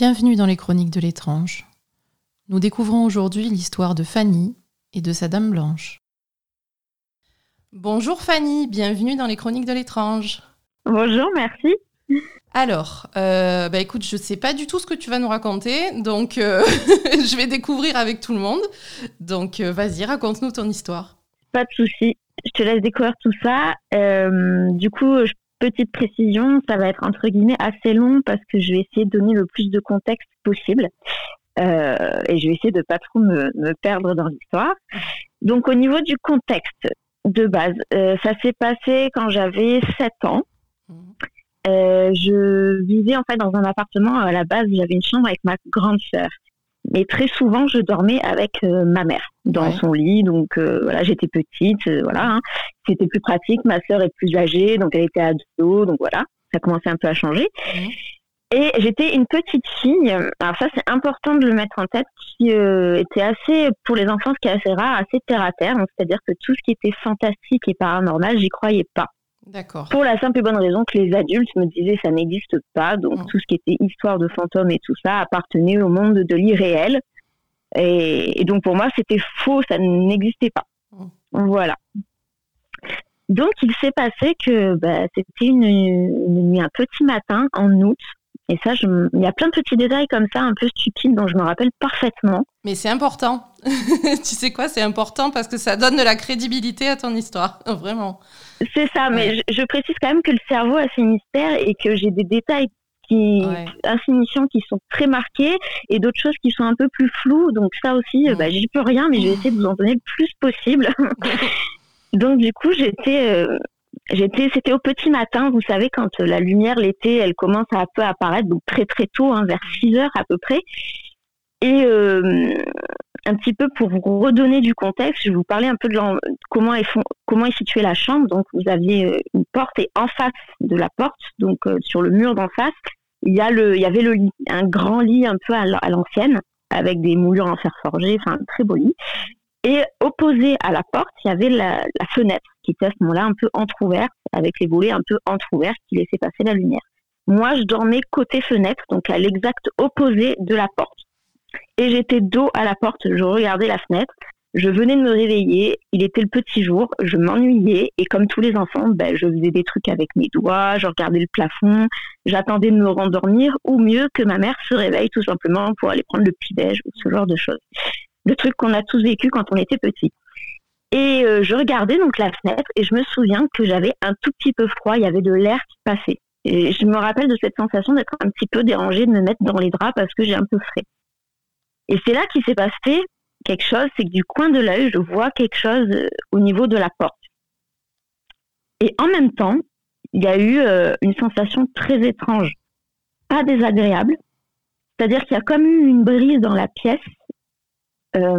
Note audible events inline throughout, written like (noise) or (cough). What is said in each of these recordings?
Bienvenue dans les Chroniques de l'étrange. Nous découvrons aujourd'hui l'histoire de Fanny et de sa Dame Blanche. Bonjour Fanny, bienvenue dans les Chroniques de l'étrange. Bonjour, merci. Alors, euh, bah écoute, je ne sais pas du tout ce que tu vas nous raconter, donc euh, (laughs) je vais découvrir avec tout le monde. Donc euh, vas-y, raconte-nous ton histoire. Pas de souci, je te laisse découvrir tout ça. du coup, petite précision, ça va être entre guillemets assez long parce que je vais essayer de donner le plus de contexte possible. Euh, et je vais essayer de pas trop me, perdre dans l'histoire. Donc au niveau du contexte de base, euh, ça s'est passé quand j'avais 7 ans. Euh, je vivais en fait dans un appartement à la base, j'avais une chambre avec ma grande sœur. Mais très souvent, je dormais avec ma mère dans son lit. Donc voilà, j'étais petite, voilà. Hein. C'était plus pratique. Ma sœur est plus âgée, donc elle était ado, donc voilà, ça commençait un peu à changer. Et j'étais une petite fille, alors ça c'est important de le mettre en tête, qui euh, était assez, pour les enfants, ce qui est assez rare, assez terre à terre. C'est-à-dire que tout ce qui était fantastique et paranormal, j'y croyais pas. D'accord. Pour la simple et bonne raison que les adultes me disaient ça n'existe pas. Donc tout ce qui était histoire de fantômes et tout ça appartenait au monde de l'irréel. Et, donc pour moi c'était faux, ça n'existait pas. Mm. Voilà. Donc il s'est passé que bah, c'était une, une nuit, un petit matin en août. Et ça, il y a plein de petits détails comme ça, un peu stupides, dont je me rappelle parfaitement. Mais c'est important. (laughs) tu sais quoi, c'est important parce que ça donne de la crédibilité à ton histoire, (laughs) vraiment. C'est ça, mais je, précise quand même que le cerveau a ses mystères et que j'ai des détails qui insignifiants qui sont très marqués et d'autres choses qui sont un peu plus floues. Donc ça aussi, bah, j'y peux rien, mais je vais (laughs) essayer de vous en donner le plus possible. (laughs) Donc du coup, j'étais euh, J'étais, c'était au petit matin, vous savez, quand la lumière l'été, elle commence à un peu apparaître, donc très très tôt, hein, vers 6 heures à peu près. Et euh, un petit peu pour vous redonner du contexte, je vais vous parler un peu de comment est, comment est située la chambre. Donc vous aviez euh, une porte et en face de la porte, donc euh, sur le mur d'en face, il y, a le, il y avait le lit, un grand lit un peu à l'ancienne, avec des moulures en fer forgé, enfin très beau lit. Et opposé à la porte, il y avait la, fenêtre qui était à ce moment-là un peu entrouverte, avec les volets un peu entrouverts qui laissaient passer la lumière. Moi, je dormais côté fenêtre, donc à l'exact opposé de la porte. Et j'étais dos à la porte, je regardais la fenêtre, je venais de me réveiller, il était le petit jour, je m'ennuyais et comme tous les enfants, ben, je faisais des trucs avec mes doigts, je regardais le plafond, j'attendais de me rendormir ou mieux que ma mère se réveille tout simplement pour aller prendre le petit-déj ou ce genre de choses le truc qu'on a tous vécu quand on était petit. Et euh, je regardais donc la fenêtre et je me souviens que j'avais un tout petit peu froid, il y avait de l'air qui passait. Et je me rappelle de cette sensation d'être un petit peu dérangée, de me mettre dans les draps parce que j'ai un peu frais. Et c'est là qu'il s'est passé quelque chose, c'est que du coin de l'œil, je vois quelque chose euh, au niveau de la porte. Et en même temps, il y a eu euh, une sensation très étrange, pas désagréable. C'est-à-dire qu'il y a comme eu une brise dans la pièce euh,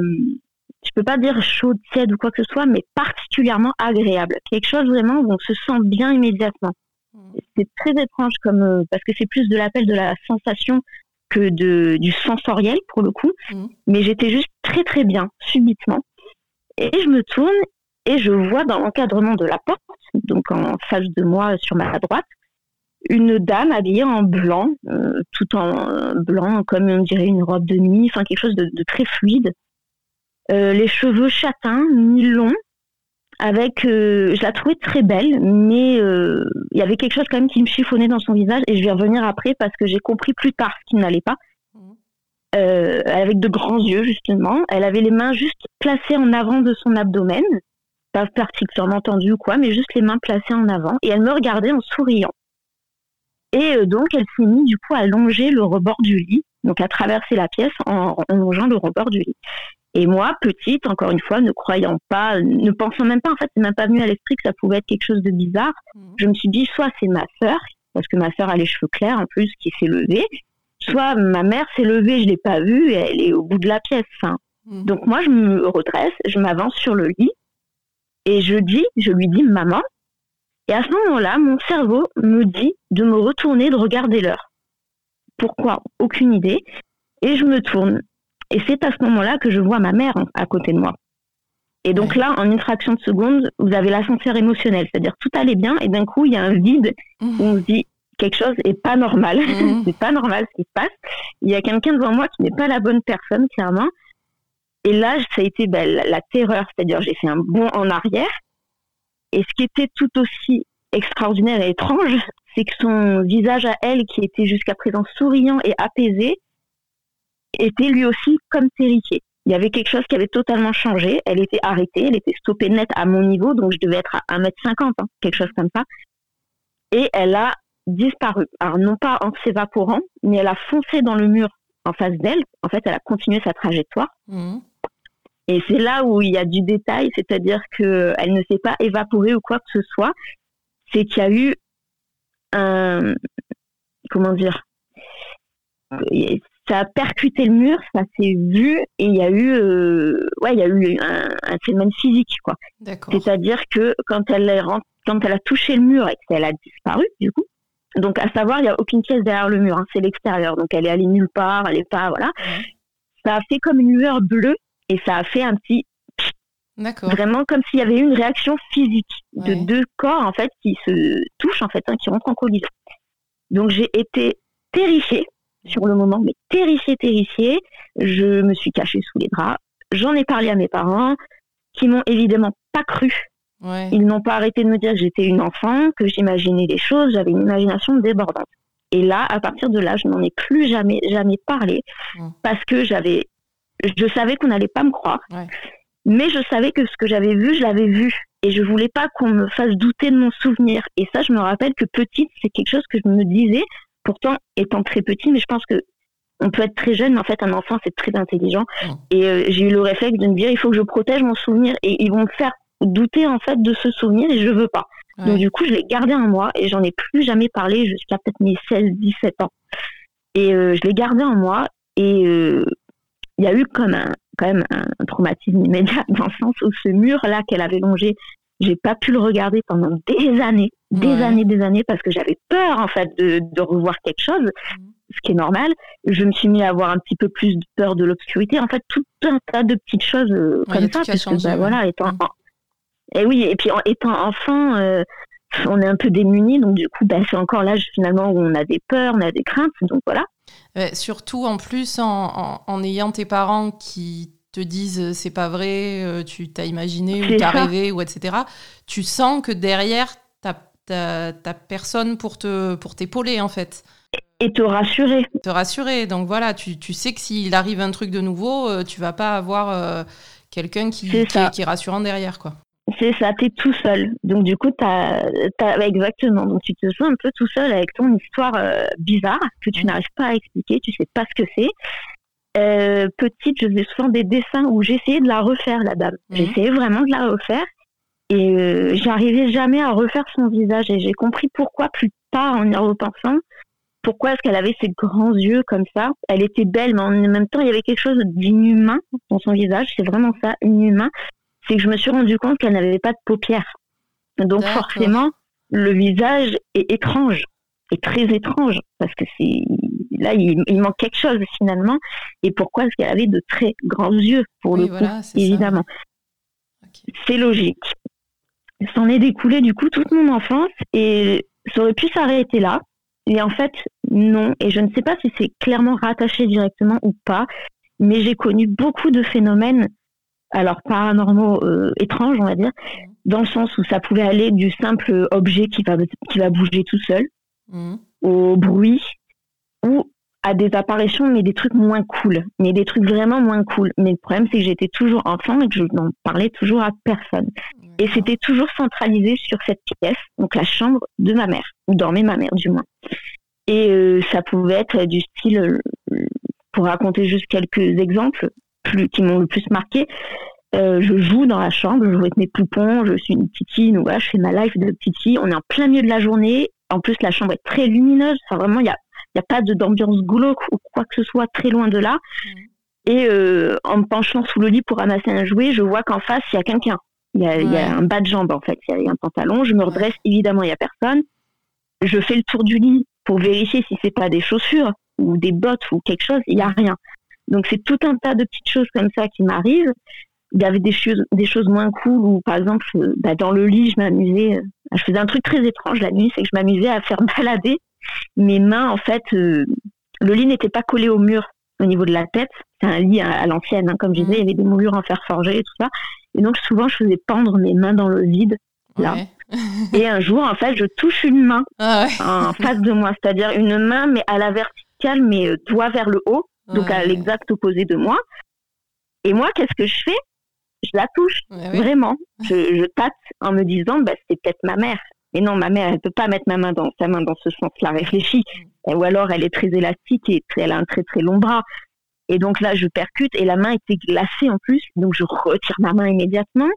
je peux pas dire chaude, tiède ou quoi que ce soit, mais particulièrement agréable. Quelque chose vraiment où on se sent bien immédiatement. Mmh. C'est très étrange comme euh, parce que c'est plus de l'appel de la sensation que de, du sensoriel pour le coup. Mmh. Mais j'étais juste très très bien subitement. Et je me tourne et je vois dans l'encadrement de la porte, donc en face de moi sur ma droite, une dame habillée en blanc, euh, tout en blanc, comme on dirait une robe de nuit, enfin quelque chose de, très fluide. Euh, les cheveux châtains, mi-longs, avec, euh, je la trouvais très belle, mais il y avait quelque chose quand même qui me chiffonnait dans son visage, et je vais revenir après parce que j'ai compris plus tard ce qui n'allait pas. Mmh. avec de grands yeux justement, elle avait les mains juste placées en avant de son abdomen, pas particulièrement tendues ou quoi, mais juste les mains placées en avant, et elle me regardait en souriant. Et euh, donc, elle s'est mise du coup à longer le rebord du lit, donc à traverser la pièce en, longeant le rebord du lit. Et moi, petite, encore une fois, ne croyant pas, ne pensant même pas, en fait, c'est même pas venu à l'esprit que ça pouvait être quelque chose de bizarre. Mhm. Je me suis dit, soit c'est ma sœur, parce que ma sœur a les cheveux clairs en plus, qui s'est levée, soit ma mère s'est levée, je l'ai pas vue, elle est au bout de la pièce. Mhm. Donc moi, je me redresse, je m'avance sur le lit, et je dis, je lui dis, maman, et à ce moment-là, mon cerveau me dit de me retourner, de regarder l'heure. Pourquoi? Aucune idée. Et je me tourne. Et c'est à ce moment-là que je vois ma mère à côté de moi. Et donc là, en une fraction de seconde, vous avez l'ascenseur émotionnel, c'est-à-dire tout allait bien et d'un coup, il y a un vide où on se dit quelque chose est pas normal. Mmh. (laughs) c'est pas normal ce qui se passe. Il y a quelqu'un devant moi qui n'est pas la bonne personne, clairement. Et là, ça a été ben, la, terreur, c'est-à-dire j'ai fait un bond en arrière. Et ce qui était tout aussi extraordinaire et étrange, c'est que son visage à elle, qui était jusqu'à présent souriant et apaisé, était lui aussi comme terrifié. Il y avait quelque chose qui avait totalement changé. Elle était arrêtée, elle était stoppée net à mon niveau, donc je devais être à 1m50, hein, quelque chose comme ça. Et elle a disparu. Alors non pas en s'évaporant, mais elle a foncé dans le mur en face d'elle. En fait, elle a continué sa trajectoire. Mmh. Et c'est là où il y a du détail, c'est-à-dire qu'elle ne s'est pas évaporée ou quoi que ce soit. C'est qu'il y a eu un. Comment dire Ça a percuté le mur, ça s'est vu, et il y a eu, euh, ouais, il y a eu un, phénomène physique, quoi. C'est-à-dire que quand elle, est quand elle a touché le mur et qu'elle a disparu, du coup, donc, à savoir, il n'y a aucune pièce derrière le mur, hein, c'est l'extérieur. Donc, elle est allée nulle part, elle n'est pas, voilà. Ça a fait comme une lueur bleue et ça a fait un petit. D'accord. Vraiment comme s'il y avait une réaction physique de deux corps, en fait, qui se touchent, en fait, hein, qui rentrent en collision. Donc, j'ai été terrifiée sur le moment, mais terrifiée, terrifiée. Je me suis cachée sous les draps. J'en ai parlé à mes parents, qui m'ont évidemment pas cru ils n'ont pas arrêté de me dire que j'étais une enfant, que j'imaginais des choses, j'avais une imagination débordante. Et là, à partir de là, je n'en ai plus jamais, jamais parlé parce que j'avais, je savais qu'on n'allait pas me croire, mais je savais que ce que j'avais vu, je l'avais vu. Et je voulais pas qu'on me fasse douter de mon souvenir. Et ça, je me rappelle que petite, c'est quelque chose que je me disais, pourtant étant très petit, mais je pense que on peut être très jeune, mais en fait, un enfant, c'est très intelligent. Et euh, j'ai eu le réflexe de me dire, il faut que je protège mon souvenir. Et ils vont me faire douter en fait de ce souvenir et je veux pas. Donc du coup, je l'ai gardé en moi et j'en ai plus jamais parlé jusqu'à peut-être mes 16-17 ans. Et euh, je l'ai gardé en moi et euh, il y a eu comme un, quand même un traumatisme immédiat (laughs) dans le sens où ce mur-là qu'elle avait longé, j'ai pas pu le regarder pendant des années, des années, des années parce que j'avais peur en fait de, de revoir quelque chose. Mmh. ce qui est normal. Je me suis mis à avoir un petit peu plus de peur de l'obscurité. En fait, tout un tas de petites choses euh, comme ça, parce que bah, voilà, étant, mmh. Et oui, et puis en étant enfant, euh, on est un peu démunis, donc du coup, bah, c'est encore l'âge finalement où on a des peurs, on a des craintes, donc voilà. surtout en plus en, en, ayant tes parents qui te disent euh, c'est pas vrai, euh, tu t'as imaginé ou t'as rêvé ou etc. Tu sens que derrière t'as t'as personne pour te pour t'épauler en fait. Et te rassurer. Te rassurer. Donc voilà, tu, tu sais que s'il arrive un truc de nouveau, tu vas pas avoir quelqu'un qui, qui, qui, est rassurant derrière quoi. C'est ça, tu es tout seul. Donc du coup, t'as, as, exactement. Donc tu te sens un peu tout seul avec ton histoire euh, bizarre que tu n'arrives pas à expliquer, tu sais pas ce que c'est. Euh, petite, je faisais souvent des dessins où j'essayais de la refaire, la dame. Mhm. J'essayais vraiment de la refaire et euh, j'arrivais jamais à refaire son visage. Et j'ai compris pourquoi plus tard en y repensant. Pourquoi est-ce qu'elle avait ces grands yeux comme ça Elle était belle, mais en même temps, il y avait quelque chose d'inhumain dans son visage. C'est vraiment ça, inhumain c'est que je me suis rendu compte qu'elle n'avait pas de paupières. Donc forcément, le visage est étrange, est très étrange, parce que c'est là il, manque quelque chose finalement. Et pourquoi est-ce qu'elle avait de très grands yeux pour le coup, évidemment. C'est logique. S'en est découlé du coup toute mon enfance et ça aurait pu s'arrêter là. Et en fait, non. Et je ne sais pas si c'est clairement rattaché directement ou pas, mais j'ai connu beaucoup de phénomènes alors paranormaux euh, étranges, on va dire, dans le sens où ça pouvait aller du simple objet qui va, qui va bouger tout seul mmh. au bruit ou à des apparitions, mais des trucs moins cool, mais des trucs vraiment moins cool. Mais le problème, c'est que j'étais toujours enfant et que je n'en parlais toujours à personne. Et c'était toujours centralisé sur cette pièce, donc la chambre de ma mère, où dormait ma mère du moins. Et euh, ça pouvait être du style, euh, pour raconter juste quelques exemples, plus, qui m'ont le plus marqué. Euh, je joue dans la chambre, je joue avec mes poupons, je suis une petite donc voilà, je fais ma life de petite fille. On est en plein milieu de la journée. En plus, la chambre est très lumineuse. Enfin, vraiment, il n'y a, y a pas d'ambiance glauque ou quoi que ce soit très loin de là. Mmh. Et euh, en me penchant sous le lit pour ramasser un jouet, je vois qu'en face, il y a quelqu'un. Il y, a, un bas de jambe, en fait. Il y, a un pantalon. Je me redresse, évidemment, il n'y a personne. Je fais le tour du lit pour vérifier si c'est pas des chaussures ou des bottes ou quelque chose. Il n'y a rien. Donc c'est tout un tas de petites choses comme ça qui m'arrivent. Il y avait des choses, des choses moins cool où, par exemple, euh, bah, dans le lit, je m'amusais. Euh, je faisais un truc très étrange la nuit, c'est que je m'amusais à faire (laughs) balader mes mains, en fait, le lit n'était pas collé au mur au niveau de la tête. C'est un lit à, l'ancienne, hein, comme je disais, il y avait des moulures en fer forgé et tout ça. Et donc souvent, je faisais pendre mes mains dans le vide, là. (laughs) et un jour, en fait, je touche une main ah en face de moi, c'est-à-dire une main, mais à la verticale, mais doigt vers le haut, donc à l'exact opposé de moi. Et moi, qu'est-ce que je fais? Je la touche, vraiment. (laughs) Je, je, tâte en me disant, bah, c'est peut-être ma mère. Mais non, ma mère, elle peut pas mettre ma main dans sa main dans ce sens-là. Réfléchis. Mm. Ou alors, elle est très élastique et elle a un très très long bras. Et donc là, je percute et la main était glacée en plus. Donc je retire ma main immédiatement.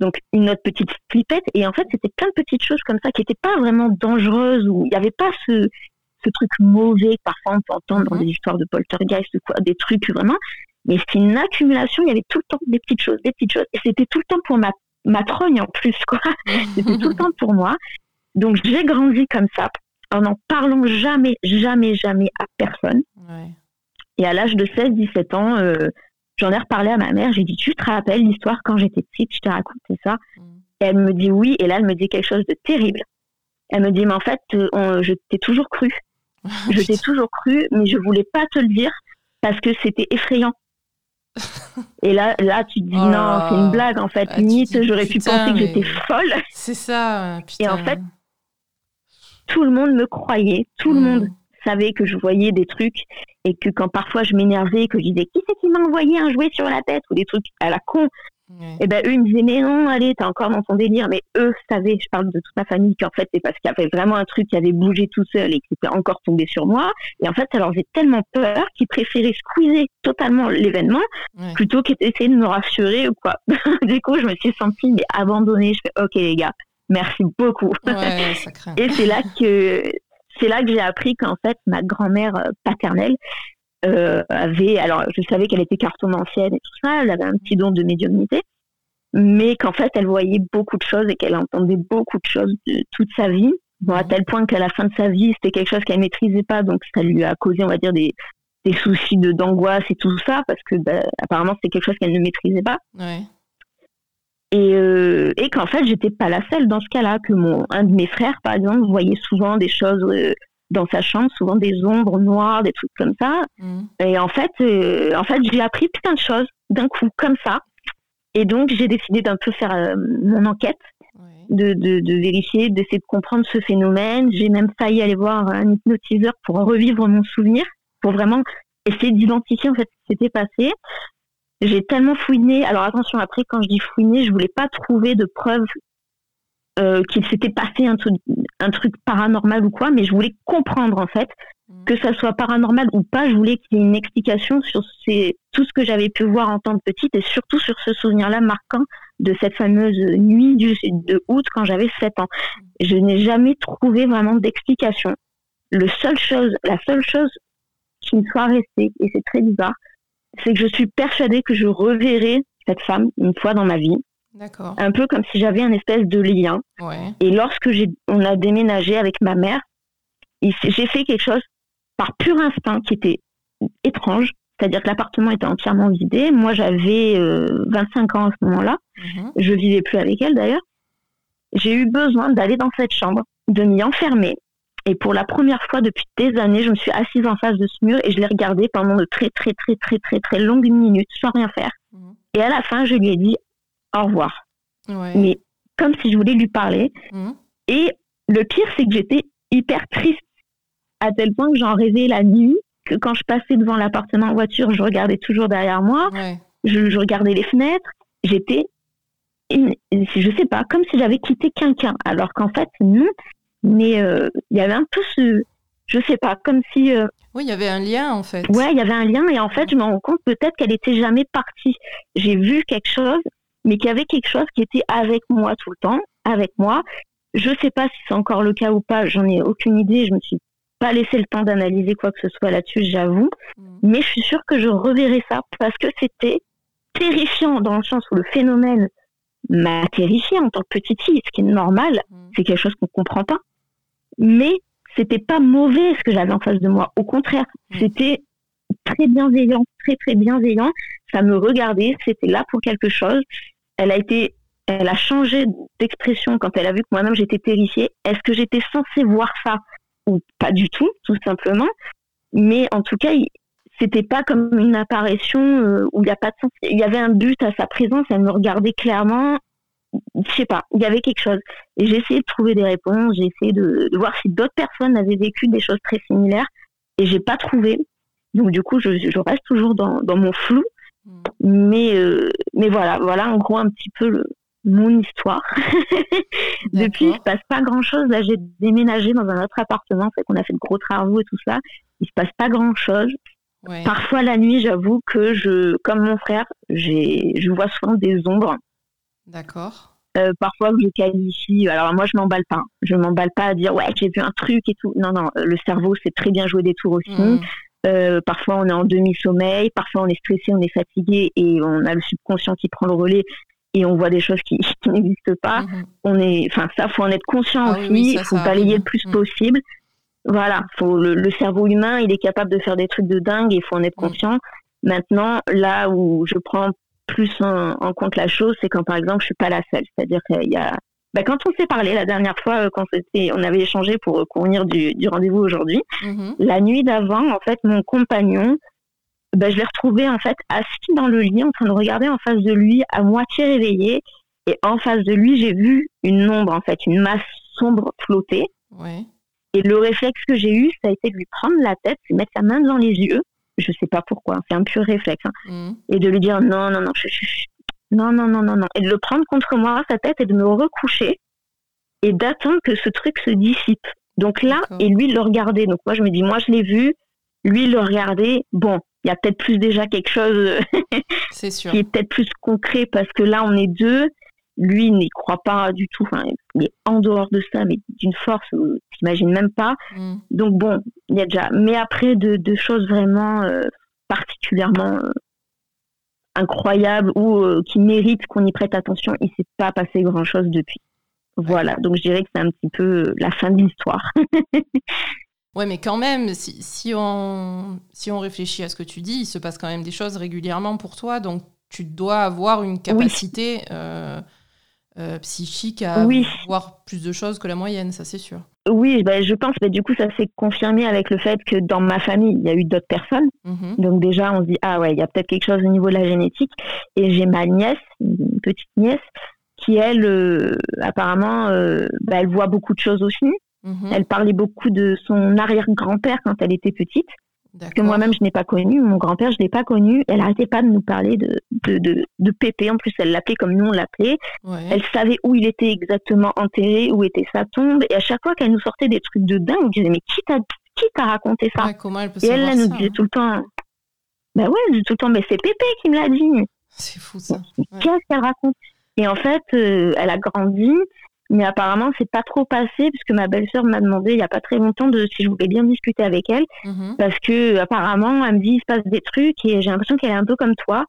Donc une autre petite flippette. Et en fait, c'était plein de petites choses comme ça qui n'étaient pas vraiment dangereuses ou il n'y avait pas ce, ce truc mauvais que parfois on peut entendre dans mm-hmm. des histoires de poltergeist ou quoi, des trucs vraiment. Mais c'est une accumulation, il y avait tout le temps des petites choses, des petites choses. Et c'était tout le temps pour ma, ma trogne en plus, quoi. (laughs) c'était tout le temps pour moi. Donc j'ai grandi comme ça, en n'en parlant jamais, jamais, jamais à personne. Et à l'âge de 16-17 ans, euh, j'en ai reparlé à ma mère. J'ai dit, tu te rappelles l'histoire quand j'étais petite, je t'ai raconté ça? Mm. Et elle me dit oui. Et là, elle me dit quelque chose de terrible. Elle me dit, mais en fait, euh, je t'ai toujours cru. (laughs) je t'ai toujours cru, mais je voulais pas te le dire parce que c'était effrayant. (laughs) Et là, là, tu te dis oh non, c'est une blague en fait. Ah, Limite, j'aurais pu penser que j'étais folle. C'est ça. Et en fait, tout le monde me croyait, tout le mm. monde savait que je voyais des trucs et que quand parfois je m'énervais, que je disais qui c'est qui m'a envoyé un jouet sur la tête ou des trucs à la con, et eh ben eux ils me disaient mais non allez t'es encore dans ton délire. Mais eux savaient je parle de toute ma famille qu'en fait c'est parce qu'il y avait vraiment un truc qui avait bougé tout seul et qui était encore tombé sur moi. Et en fait ça leur faisait tellement peur qu'ils préféraient squeezer totalement l'événement plutôt qu'essayer de me rassurer ou quoi. (laughs) Du coup je me suis sentie mais abandonnée. Je fais ok les gars merci beaucoup. (laughs) Et c'est là que c'est là que j'ai appris qu'en fait ma grand-mère euh, paternelle euh, avait, alors je savais qu'elle était cartomancienne et tout ça, elle avait un petit don de médiumnité, mais qu'en fait elle voyait beaucoup de choses et qu'elle entendait beaucoup de choses de toute sa vie, bon, à tel point qu'à la fin de sa vie c'était quelque chose qu'elle maîtrisait pas, donc ça lui a causé on va dire des, des soucis de d'angoisse et tout ça parce que bah, apparemment c'était quelque chose qu'elle ne maîtrisait pas. Et, euh, et qu'en fait j'étais pas la seule dans ce cas-là, que mon un de mes frères par exemple voyait souvent des choses euh, dans sa chambre, souvent des ombres noires, des trucs comme ça. Mm. Et en fait, euh, en fait, j'ai appris plein de choses d'un coup, comme ça. Et donc, j'ai décidé d'un peu faire euh, mon enquête, de, de, de, vérifier, d'essayer de comprendre ce phénomène. J'ai même failli aller voir un hypnotiseur pour revivre mon souvenir, pour vraiment essayer d'identifier en fait ce qui s'était passé. J'ai tellement fouiné. Alors attention, après, quand je dis fouiner, je voulais pas trouver de preuves euh, qu'il s'était passé un truc, un truc paranormal ou quoi, mais je voulais comprendre en fait, mm. que ça soit paranormal ou pas, je voulais qu'il y ait une explication sur ces, tout ce que j'avais pu voir en tant que petite et surtout sur ce souvenir-là marquant de cette fameuse nuit du, de août quand j'avais 7 ans. Je n'ai jamais trouvé vraiment d'explication. Le seul chose, la seule chose qui me soit restée, et c'est très bizarre, c'est que je suis persuadée que je reverrai cette femme une fois dans ma vie. Un peu comme si j'avais un espèce de lien. Et lorsque on a déménagé avec ma mère, j'ai fait quelque chose par pur instinct qui était étrange. C'est-à-dire que l'appartement était entièrement vidé. Moi, j'avais 25 euh, ans à ce moment-là. Mhm. Je vivais plus avec elle d'ailleurs. J'ai eu besoin d'aller dans cette chambre, de m'y enfermer. Et pour la première fois depuis des années, je me suis assise en face de ce mur et je l'ai regardé pendant de très, très, très, très, très, très longues minutes sans rien faire. Mhm. Et à la fin, je lui ai dit au revoir. Mais comme si je voulais lui parler. Mmh. Et le pire, c'est que j'étais hyper triste, à tel point que j'en rêvais la nuit, que quand je passais devant l'appartement en voiture, je regardais toujours derrière moi, je, regardais les fenêtres, j'étais, je sais pas, comme si j'avais quitté quelqu'un, alors qu'en fait, non. Mais euh, il y avait un peu ce, je sais pas, comme si. Euh, oui, il y avait un lien en fait. Ouais, il y avait un lien et en fait, je me rends compte peut-être qu'elle était jamais partie. J'ai vu quelque chose mais qu'il y avait quelque chose qui était avec moi tout le temps, avec moi. Je ne sais pas si c'est encore le cas ou pas, j'en ai aucune idée, je me suis pas laissé le temps d'analyser quoi que ce soit là-dessus, j'avoue. Mm. Mais je suis sûre que je reverrai ça parce que c'était terrifiant dans le sens où le phénomène m'a terrifié en tant que petite fille, ce qui est normal, mm. c'est quelque chose qu'on comprend pas. Mais c'était pas mauvais ce que j'avais en face de moi. Au contraire, mm. c'était très bienveillant, très très bienveillant. Ça me regardait, c'était là pour quelque chose elle a été, elle a changé d'expression quand elle a vu que moi-même j'étais terrifiée. Est-ce que j'étais censée voir ça ou pas du tout, tout simplement? Mais en tout cas, c'était pas comme une apparition euh, où il n'y a pas de sens. Il y avait un but à sa présence, elle me regardait clairement. Je sais pas, il y avait quelque chose. Et j'ai essayé de trouver des réponses, j'ai essayé de, voir si d'autres personnes avaient vécu des choses très similaires, et j'ai pas trouvé. Donc du coup, je, reste toujours dans, mon flou. Hmm. Mais, euh, mais voilà, voilà en gros un petit peu le, mon histoire. (laughs) Depuis, il se passe pas grand chose. Là, j'ai déménagé dans un autre appartement, fait qu'on a fait de gros travaux et tout ça. Il se passe pas grand chose. Parfois la nuit, j'avoue que je, comme mon frère, j'ai, je vois souvent des ombres. D'accord. Euh, parfois je qualifie. Alors moi, je m'emballe pas. Je m'emballe pas à dire ouais, j'ai vu un truc et tout. Non, non. Le cerveau, c'est très bien jouer des tours aussi. Mmh. Euh, parfois, on est en demi-sommeil. Parfois, on est stressé, on est fatigué et on a le subconscient qui prend le relais et on voit des choses qui, (laughs) n'existent pas. Mhm. On est, enfin, ça, faut en être conscient ah aussi. Il faut balayer le plus mhm. possible. Voilà, faut le, cerveau humain, il est capable de faire des trucs de dingue. Il faut en être conscient. Maintenant, là où je prends plus en, compte la chose, c'est quand par exemple je suis pas la seule. C'est-à-dire qu'il y a, bah, quand on s'est parlé la dernière fois, euh, quand on avait échangé pour convenir du, du rendez-vous aujourd'hui, mhm. la nuit d'avant, en fait, mon compagnon ben, je l'ai retrouvé en fait assis dans le lit en train de regarder en face de lui à moitié réveillé. Et en face de lui j'ai vu une ombre en fait une masse sombre flotter. Et le réflexe que j'ai eu ça a été de lui prendre la tête de mettre sa main dans les yeux. Je sais pas pourquoi c'est un pur réflexe hein, mmh. et de lui dire non non non non non non non non. Et de le prendre contre moi sa tête et de me recoucher et d'attendre que ce truc se dissipe. Donc là et lui le regarder donc moi je me dis moi je l'ai vu lui le regarder bon il y a peut-être plus déjà quelque chose (laughs) qui est peut-être plus concret parce que là on est deux. Lui n'y croit pas du tout enfin, il est en dehors de ça mais d'une force tu t'imagines même pas. Mm. donc bon il y a déjà mais après de, choses vraiment euh, particulièrement euh, incroyables ou euh, qui méritent qu'on y prête attention il s'est pas passé grand chose depuis. Voilà. Donc je dirais que c'est un petit peu la fin de l'histoire. (laughs) Ouais, mais quand même, si, si, on, si on réfléchit à ce que tu dis, il se passe quand même des choses régulièrement pour toi, donc tu dois avoir une capacité euh, euh, psychique à voir plus de choses que la moyenne, ça c'est sûr. Oui, bah, je pense, bah, du coup, ça s'est confirmé avec le fait que dans ma famille, il y a eu d'autres personnes. Mhm. Donc déjà, on se dit, ah ouais, il y a peut-être quelque chose au niveau de la génétique. Et j'ai ma nièce, une petite nièce, qui elle, euh, apparemment, bah, elle voit beaucoup de choses aussi. Mhm. Elle parlait beaucoup de son arrière-grand-père quand elle était petite. Que moi-même, je n'ai pas connu. Mon grand-père, je ne l'ai pas connu. Elle n'arrêtait pas de nous parler de, de, de, Pépé. En plus, elle l'appelait comme nous, on l'appelait. Elle savait où il était exactement enterré, où était sa tombe. Et à chaque fois qu'elle nous sortait des trucs de dingue, on disait, mais qui t'a, qui t'a raconté ça? Comment elle peut Et elle, elle nous disait hein tout le temps, ben ouais, elle tout le temps, mais c'est Pépé qui me l'a dit. C'est fou ça. Qu'est-ce qu'elle raconte? Et en fait, euh, elle a grandi. Mais apparemment, c'est pas trop passé puisque ma belle-sœur m'a demandé il y a pas très longtemps de si je voulais bien discuter avec elle mhm. parce que apparemment, elle me dit il se passe des trucs et j'ai l'impression qu'elle est un peu comme toi.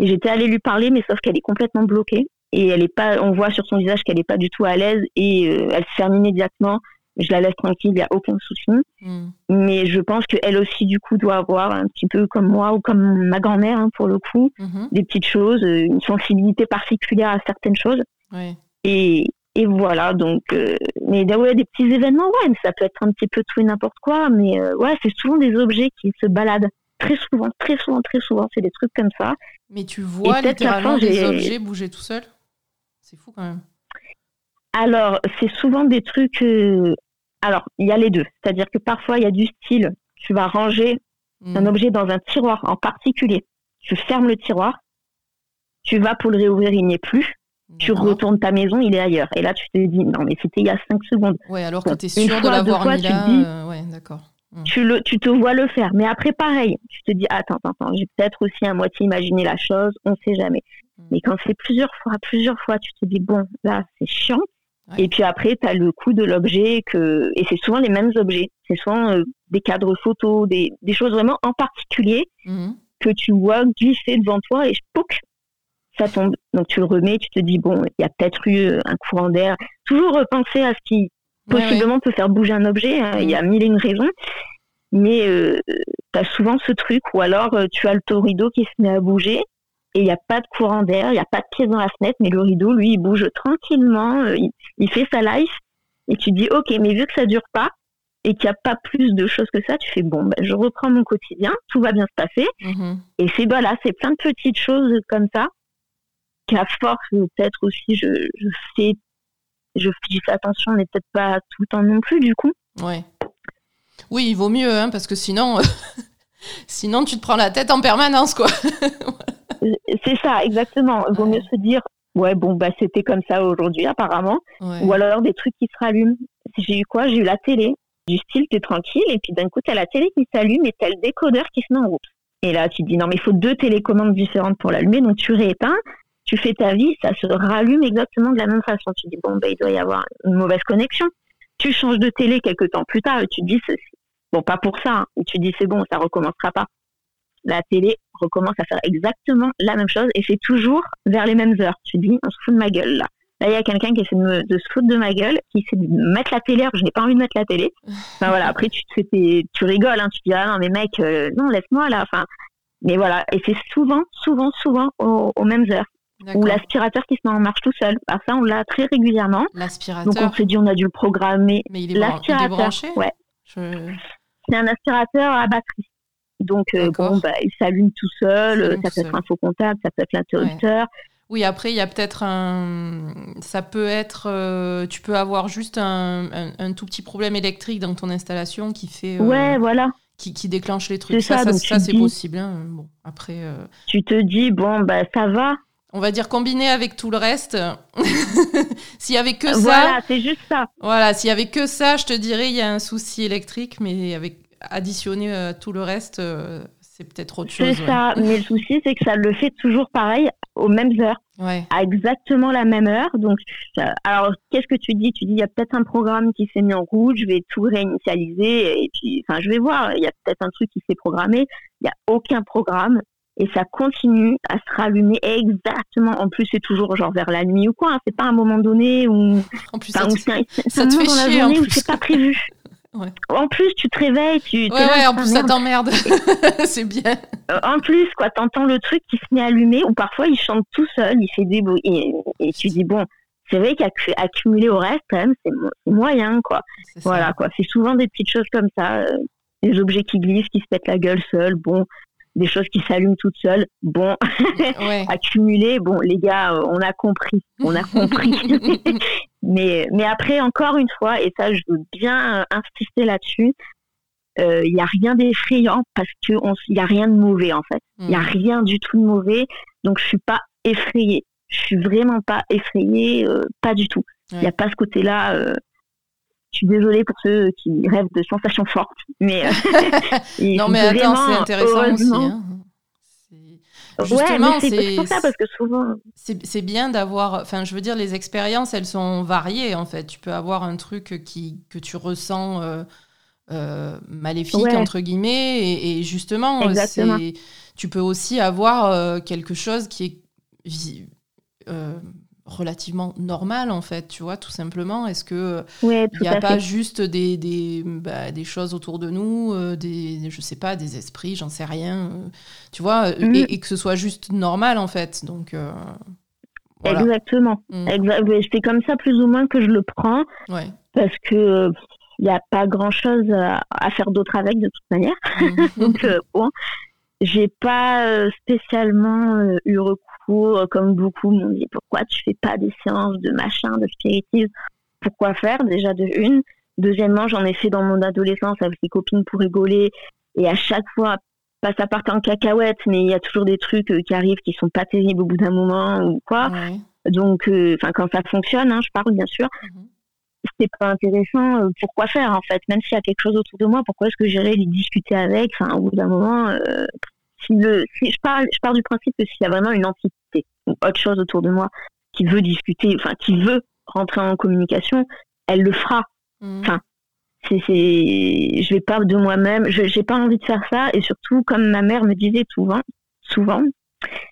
Et j'étais allée lui parler, mais sauf qu'elle est complètement bloquée et elle est pas. On voit sur son visage qu'elle est pas du tout à l'aise et euh, elle se ferme immédiatement. Je la laisse tranquille, il n'y a aucun souci. Mhm. Mais je pense qu'elle aussi, du coup, doit avoir un petit peu comme moi ou comme ma grand-mère, hein, pour le coup, mhm. des petites choses, euh, une sensibilité particulière à certaines choses. Et, et voilà, donc, euh, mais ouais, des petits événements, ouais, ça peut être un petit peu tout et n'importe quoi, mais euh, ouais, c'est souvent des objets qui se baladent. Très souvent, très souvent, très souvent, c'est des trucs comme ça. Mais tu vois littéralement des objets bouger tout seul? C'est fou quand même. Alors, c'est souvent des trucs. Euh, alors, il y a les deux. C'est-à-dire que parfois, il y a du style, tu vas ranger un hmm. objet dans un tiroir en particulier. Tu fermes le tiroir, tu vas pour le réouvrir, il n'y est plus tu retournes ta maison, il est ailleurs. Et là, tu te dis, non, mais c'était il y a 5 secondes. Ouais, alors que tu es sûr de l'avoir mis là. Dis, euh, ouais, d'accord. Hum. Tu, le, tu te vois le faire. Mais après, pareil, tu te dis, attends, attends, j'ai peut-être aussi à moitié imaginé la chose, on ne sait jamais. Hum. Mais quand c'est plusieurs fois, plusieurs fois, tu te dis, bon, là, c'est chiant. Et puis après, tu as le coup de l'objet, que et c'est souvent les mêmes objets. C'est souvent euh, des cadres photos, des, des, choses vraiment en particulier hum. que tu vois glisser devant toi et pouc, ça tombe. Donc tu le remets, tu te dis, bon, il y a peut-être eu euh, un courant d'air. Toujours repenser à ce qui possiblement peut faire bouger un objet. Hein. Il y a mille et une raisons. Mais euh, tu as souvent ce truc, ou alors euh, tu as le rideau qui se met à bouger et il n'y a pas de courant d'air, il n'y a pas de pièce dans la fenêtre, mais le rideau, lui, il bouge tranquillement, il, fait sa life. Et tu dis, ok, mais vu que ça dure pas, et qu'il n'y a pas plus de choses que ça, tu fais bon, ben, je reprends mon quotidien, tout va bien se passer. Mm-hmm. Et c'est voilà, c'est plein de petites choses comme ça qu'à force, peut-être aussi, je, je fais, je, fais attention, mais peut-être pas tout le temps non plus, du coup. Ouais. Oui, il vaut mieux, hein, parce que sinon, (laughs) sinon tu te prends la tête en permanence, quoi. c'est ça, exactement. Il vaut mieux se dire, ouais, bon, bah, c'était comme ça aujourd'hui, apparemment. Ou alors des trucs qui se rallument. J'ai eu quoi? J'ai eu la télé. Du style, t'es tranquille, et puis d'un coup, t'as la télé qui s'allume et t'as le décodeur qui se met en route. Et là, tu te dis, non, mais il faut deux télécommandes différentes pour l'allumer, donc tu rééteins, tu fais ta vie, ça se rallume exactement de la même façon. Tu dis, bon, bah, il doit y avoir une mauvaise connexion. Tu changes de télé quelques temps plus tard et tu te dis, bon, pas pour ça, hein. et tu dis, c'est bon, ça recommencera pas. La télé recommence à faire exactement la même chose et c'est toujours vers les mêmes heures. Tu dis, on se fout de ma gueule là. Là, il y a quelqu'un qui essaie de, de, se foutre de ma gueule, qui essaie de mettre la télé, alors que je n'ai pas envie de mettre la télé. (laughs) Enfin voilà, après tu, tu rigoles, hein, tu dis, ah non mais mec, euh, non, laisse-moi là. Enfin, mais voilà, et c'est souvent, souvent, souvent aux, mêmes heures. Ou l'aspirateur qui se met en marche tout seul. Alors ça, on l'a très régulièrement. L'aspirateur. Donc on s'est dit, on a dû le programmer. Mais il est, l'aspirateur, ouais. C'est un aspirateur à batterie. Donc, euh, bon, bah, il s'allume tout seul. Ça peut être un faux contact, ça peut être l'interrupteur. Oui, après, il y a peut-être un. Ça peut être. Euh, tu peux avoir juste un, un, tout petit problème électrique dans ton installation qui fait. Euh, ouais, voilà. Qui, qui, déclenche les trucs. Ça, ça, ça, c'est possible. Hein. Bon, après. Tu te dis, bon, bah, ça va. On va dire combiné avec tout le reste. (laughs) s'il y avait que ça. Voilà, c'est juste ça. Voilà, s'il y avait que ça, je te dirais, il y a un souci électrique, mais avec additionner euh, tout le reste, euh, c'est peut-être autre chose. C'est ça, mais le souci, c'est que ça le fait toujours pareil, aux mêmes heures. À exactement la même heure. Donc, alors, qu'est-ce que tu dis? Tu dis, il y a peut-être un programme qui s'est mis en route, je vais tout réinitialiser, et puis, enfin, je vais voir, il y a peut-être un truc qui s'est programmé. Il n'y a aucun programme, et ça continue à se rallumer exactement. En plus, c'est toujours genre vers la nuit ou quoi. Hein. C'est pas un moment donné où. (laughs) En plus, ça, te, fait, ça te fait chier. En plus. c'est pas prévu. (laughs) En plus, tu te réveilles, tu. Ouais, ouais, en plus, ça t'emmerde. (laughs) c'est bien. Euh, en plus, quoi, t'entends le truc qui se met à allumer, ou parfois il chante tout seul, il fait des bruits. Et, tu dis, bon, c'est vrai qu'accumuler au reste, quand même, c'est moyen, quoi. Voilà, quoi. C'est souvent des petites choses comme ça. Euh, des objets qui glissent, qui se pètent la gueule seuls. Bon, des choses qui s'allument toutes seules. Bon, (laughs) (laughs) accumuler, bon, les gars, euh, on a compris, on a compris. (laughs) mais, mais après, encore une fois, et ça, je veux bien euh, insister là-dessus, euh, il n'y a rien d'effrayant parce qu'il n'y a rien de mauvais, en fait. Il n'y a mm. rien du tout de mauvais, donc je suis pas effrayée. Je suis vraiment pas effrayée, pas du tout. Il n'y a pas ce côté-là suis désolée pour ceux qui rêvent de sensations fortes, mais euh, (laughs) non, mais attends, c'est intéressant aussi. Hein. Justement, c'est pour ça parce que souvent. C'est bien d'avoir. Enfin, je veux dire, les expériences, elles sont variées en fait. Tu peux avoir un truc qui, que tu ressens euh, euh, maléfique, entre guillemets, et, et justement, tu peux aussi avoir quelque chose qui est relativement normal en fait, tu vois, tout simplement. Est-ce que il n'y a pas juste des, des, bah, des, choses autour de nous, euh, des, je sais pas, des esprits, j'en sais rien, euh, tu vois, euh, mm. et, que ce soit juste normal en fait. Donc Exactement. Mm. C'est comme ça plus ou moins que je le prends, parce que il n'y a pas grand chose à, faire d'autre avec de toute manière. Mm. (laughs) Donc bon, j'ai pas spécialement eu recours euh, comme beaucoup m'ont dit pourquoi tu fais pas des séances de machin, de spiritisme? Pourquoi faire Déjà de une? Deuxièmement, j'en ai fait dans mon adolescence avec des copines pour rigoler. Et à chaque fois, pas ça part en cacahuète, mais il y a toujours des trucs euh, qui arrivent qui sont pas terribles au bout d'un moment ou quoi. Donc, euh, enfin, quand ça fonctionne, hein, je parle bien sûr. Mhm. C'est pas intéressant. pourquoi faire en fait Même s'il y a quelque chose autour de moi, pourquoi est-ce que j'irais les discuter avec? Enfin, au bout d'un moment, si, le, si je, parle, je pars du principe que s'il y a vraiment une entité ou autre chose autour de moi qui veut discuter, enfin qui veut rentrer en communication, elle le fera. Mmh. Enfin, c'est, c'est, je vais pas de moi-même, je j'ai pas envie de faire ça. Et surtout, comme ma mère me disait souvent, souvent,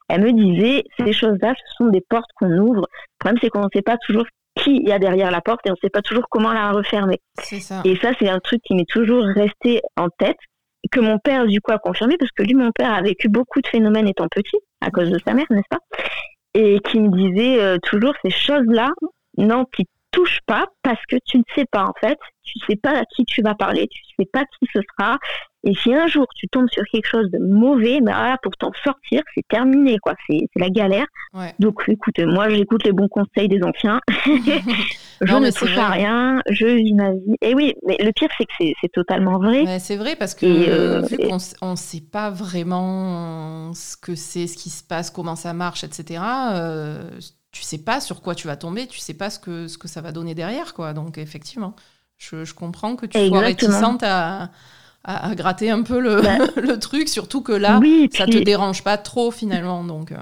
elle me disait, ces choses-là, ce sont des portes qu'on ouvre. Le problème, c'est qu'on ne sait pas toujours qui il y a derrière la porte et on ne sait pas toujours comment la refermer. Ça. Et ça, c'est un truc qui m'est toujours resté en tête que mon père du coup a confirmé parce que lui mon père a vécu beaucoup de phénomènes étant petit à cause de sa mère n'est-ce pas? Et qui me disait euh, toujours ces choses là non qui touche pas parce que tu ne sais pas en fait, tu sais pas à qui tu vas parler, tu sais pas qui ce sera. Et si un jour tu tombes sur quelque chose de mauvais, bah, pour t'en sortir, c'est terminé quoi, c'est la galère. Donc écoute, moi j'écoute les bons conseils des anciens. (laughs) je ne touche à rien, je vis ma vie. Et oui, mais le pire c'est que c'est totalement vrai. c'est vrai parce que euh, qu'on ne sait pas vraiment ce que c'est, ce qui se passe, comment ça marche, etc. Euh, tu sais pas sur quoi tu vas tomber, tu sais pas ce que, ce que ça va donner derrière, quoi. Donc, effectivement, je, je comprends que tu sois réticente à, à, gratter un peu le, bah. (laughs) le, truc, surtout que là, ça te dérange pas trop, finalement. Donc. Euh.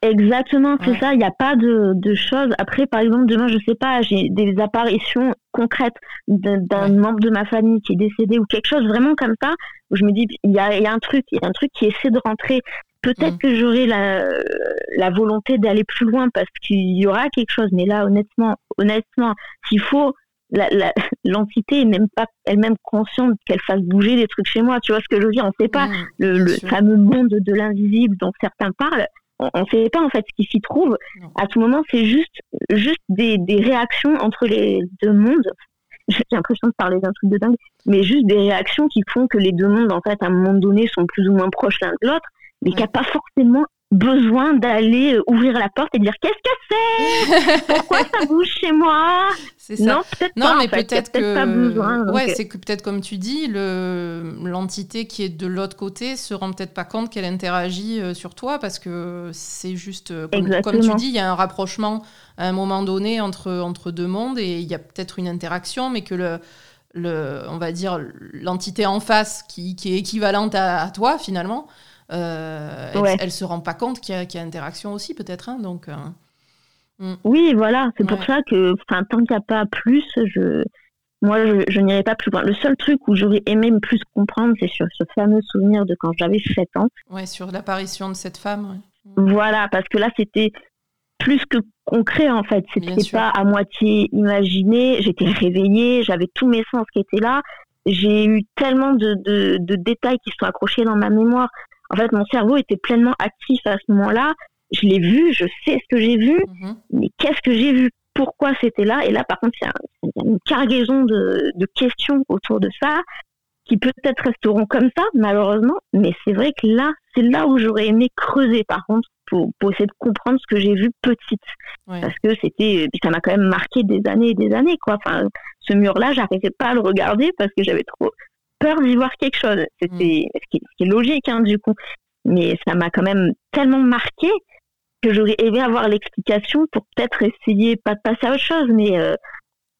Exactement, c'est ça. Il n'y a pas de, de, choses. Après, par exemple, demain, je sais pas, j'ai des apparitions concrètes d'un membre de ma famille qui est décédé ou quelque chose vraiment comme ça, où je me dis, il y a, y a, un truc, il y a un truc qui essaie de rentrer. Peut-être mm. que j'aurai la, la volonté d'aller plus loin parce qu'il y aura quelque chose. Mais là, honnêtement, honnêtement, s'il faut, (laughs) l'entité est même pas elle-même consciente qu'elle fasse bouger des trucs chez moi. Tu vois ce que je veux dire? On ne sait pas mm, le, fameux monde de l'invisible dont certains parlent. On ne sait pas en fait ce qui s'y trouve. À tout moment, c'est juste, juste des, des réactions entre les deux mondes (laughs) j'ai l'impression de parler d'un truc de dingue, mais juste des réactions qui font que les deux mondes, en fait, à un moment donné, sont plus ou moins proches l'un de l'autre mais qu'il n'y a pas forcément besoin d'aller euh, ouvrir la porte et dire qu'est-ce que c'est? Pourquoi ça (laughs) bouge chez moi? C'est ça. Non, peut-être pas. mais peut-être que. Pas besoin, ouais, c'est que peut-être comme tu dis, le l'entité qui est de l'autre côté se rend peut-être pas compte qu'elle interagit euh, sur toi parce que c'est juste euh, comme, tu dis, il y a un rapprochement à un moment donné entre entre deux mondes et il y a peut-être une interaction, mais que le le, on va dire l'entité en face qui, qui est équivalente à toi finalement, euh, elle, ne se rend pas compte qu'il y, a interaction aussi, peut-être. Hein, donc, euh, hmm. Oui, voilà. C'est pour ça que tant qu'il n'y a pas plus, je, moi, je, n'irai pas plus loin. Le seul truc où j'aurais aimé me plus comprendre, c'est sur ce fameux souvenir de quand j'avais 7 ans. Ouais, sur l'apparition de cette femme. Voilà, parce que là, c'était plus que concret en fait. C'était pas à moitié imaginé. J'étais réveillée, j'avais tous mes sens qui étaient là. J'ai eu tellement de, de, détails qui sont accrochés dans ma mémoire. En fait, mon cerveau était pleinement actif à ce moment-là. Je l'ai vu, je sais ce que j'ai vu, mhm. mais qu'est-ce que j'ai vu? Pourquoi c'était là? Et là, par contre, il y, a une cargaison de, questions autour de ça qui peut-être resteront comme ça, malheureusement. Mais c'est vrai que là, c'est là où j'aurais aimé creuser, par contre, pour, essayer de comprendre ce que j'ai vu petite. Parce que c'était, ça m'a quand même marqué des années et des années, quoi. Enfin, ce mur-là, j'arrivais pas à le regarder parce que j'avais trop, peur d'y voir quelque chose. C'était mm. ce, qui, est logique hein, du coup, mais ça m'a quand même tellement marqué que j'aurais aimé avoir l'explication pour peut-être essayer pas de passer à autre chose, mais euh,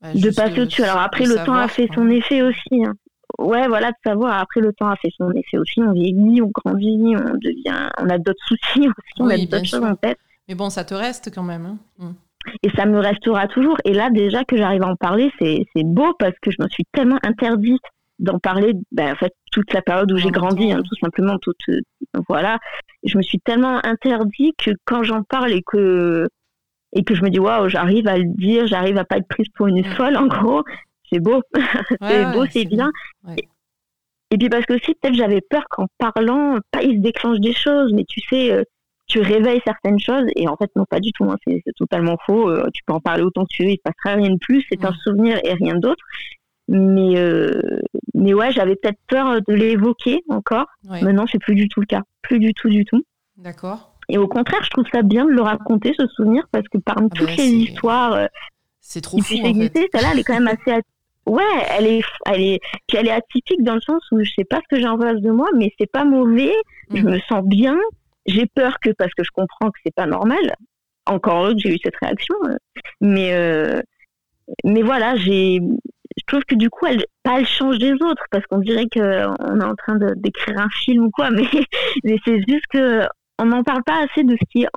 de passer au-dessus. Alors après, le temps a fait son effet aussi. Hein. Ouais, voilà, de savoir. Après, le temps a fait son effet aussi. On vieillit, on grandit, on devient, on a d'autres soucis (laughs) aussi, on a d'autres choses en tête. Mais bon, ça te reste quand même. Hein. Mm. Et ça me restera toujours. Et là, déjà que j'arrive à en parler, c'est beau parce que je me suis tellement interdite d'en parler ben, en fait toute la période où j'ai grandi hein, tout simplement toute euh, voilà. Je me suis tellement interdit que quand j'en parle et que et que je me dis waouh j'arrive à le dire j'arrive à pas être prise pour une folle en gros c'est beau. (laughs) C'est beau c'est bien. et, puis parce que aussi peut-être j'avais peur qu'en parlant pas il se déclenche des choses mais tu sais euh, tu réveilles certaines choses. Et en fait non pas du tout hein, c'est totalement faux. Euh, tu peux en parler autant que tu veux il se passera rien de plus. C'est un souvenir et rien d'autre mais, euh, mais ouais, j'avais peut-être peur de l'évoquer encore. Maintenant, c'est plus du tout le cas. Plus du tout, du tout. D'accord. Et au contraire, je trouve ça bien de le raconter, ce souvenir, parce que parmi ah toutes bah, les histoires euh, c'est trop fou, en fait. celle-là, elle est quand même assez. Ouais, elle est, elle est, puis elle est atypique dans le sens où je sais pas ce que j'ai en face de moi, mais c'est pas mauvais. Je mm. me sens bien. J'ai peur que parce que je comprends que c'est pas normal. Encore heureux que j'ai eu cette réaction, euh, mais euh, mais voilà, j'ai je trouve que du coup, elle, pas elle change des autres, parce qu'on dirait qu'on est en train d'écrire un film ou quoi, (laughs) mais, mais c'est juste que on n'en parle pas assez de ce qui est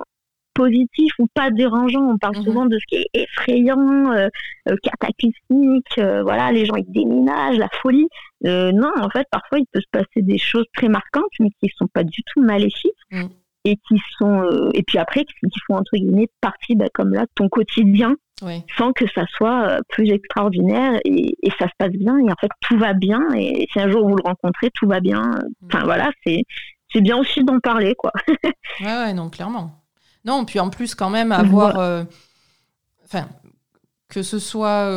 positif ou pas dérangeant. On parle mhm. souvent de ce qui est effrayant, euh, euh, cataclysmique, euh, voilà, les gens ils déménagent, la folie. non, en fait, parfois il peut se passer des choses très marquantes, mais qui sont pas du tout maléfiques. Mhm et qui sont euh, et puis après qui font entre guillemets partie bah, comme là de ton quotidien sans que ça soit euh, plus extraordinaire et, ça se passe bien. Et en fait tout va bien. Et si un jour vous le rencontrez tout va bien. Enfin mm. voilà c'est c'est bien aussi d'en parler quoi. (laughs) Ouais ouais non clairement. Non puis en plus quand même avoir euh, enfin que ce soit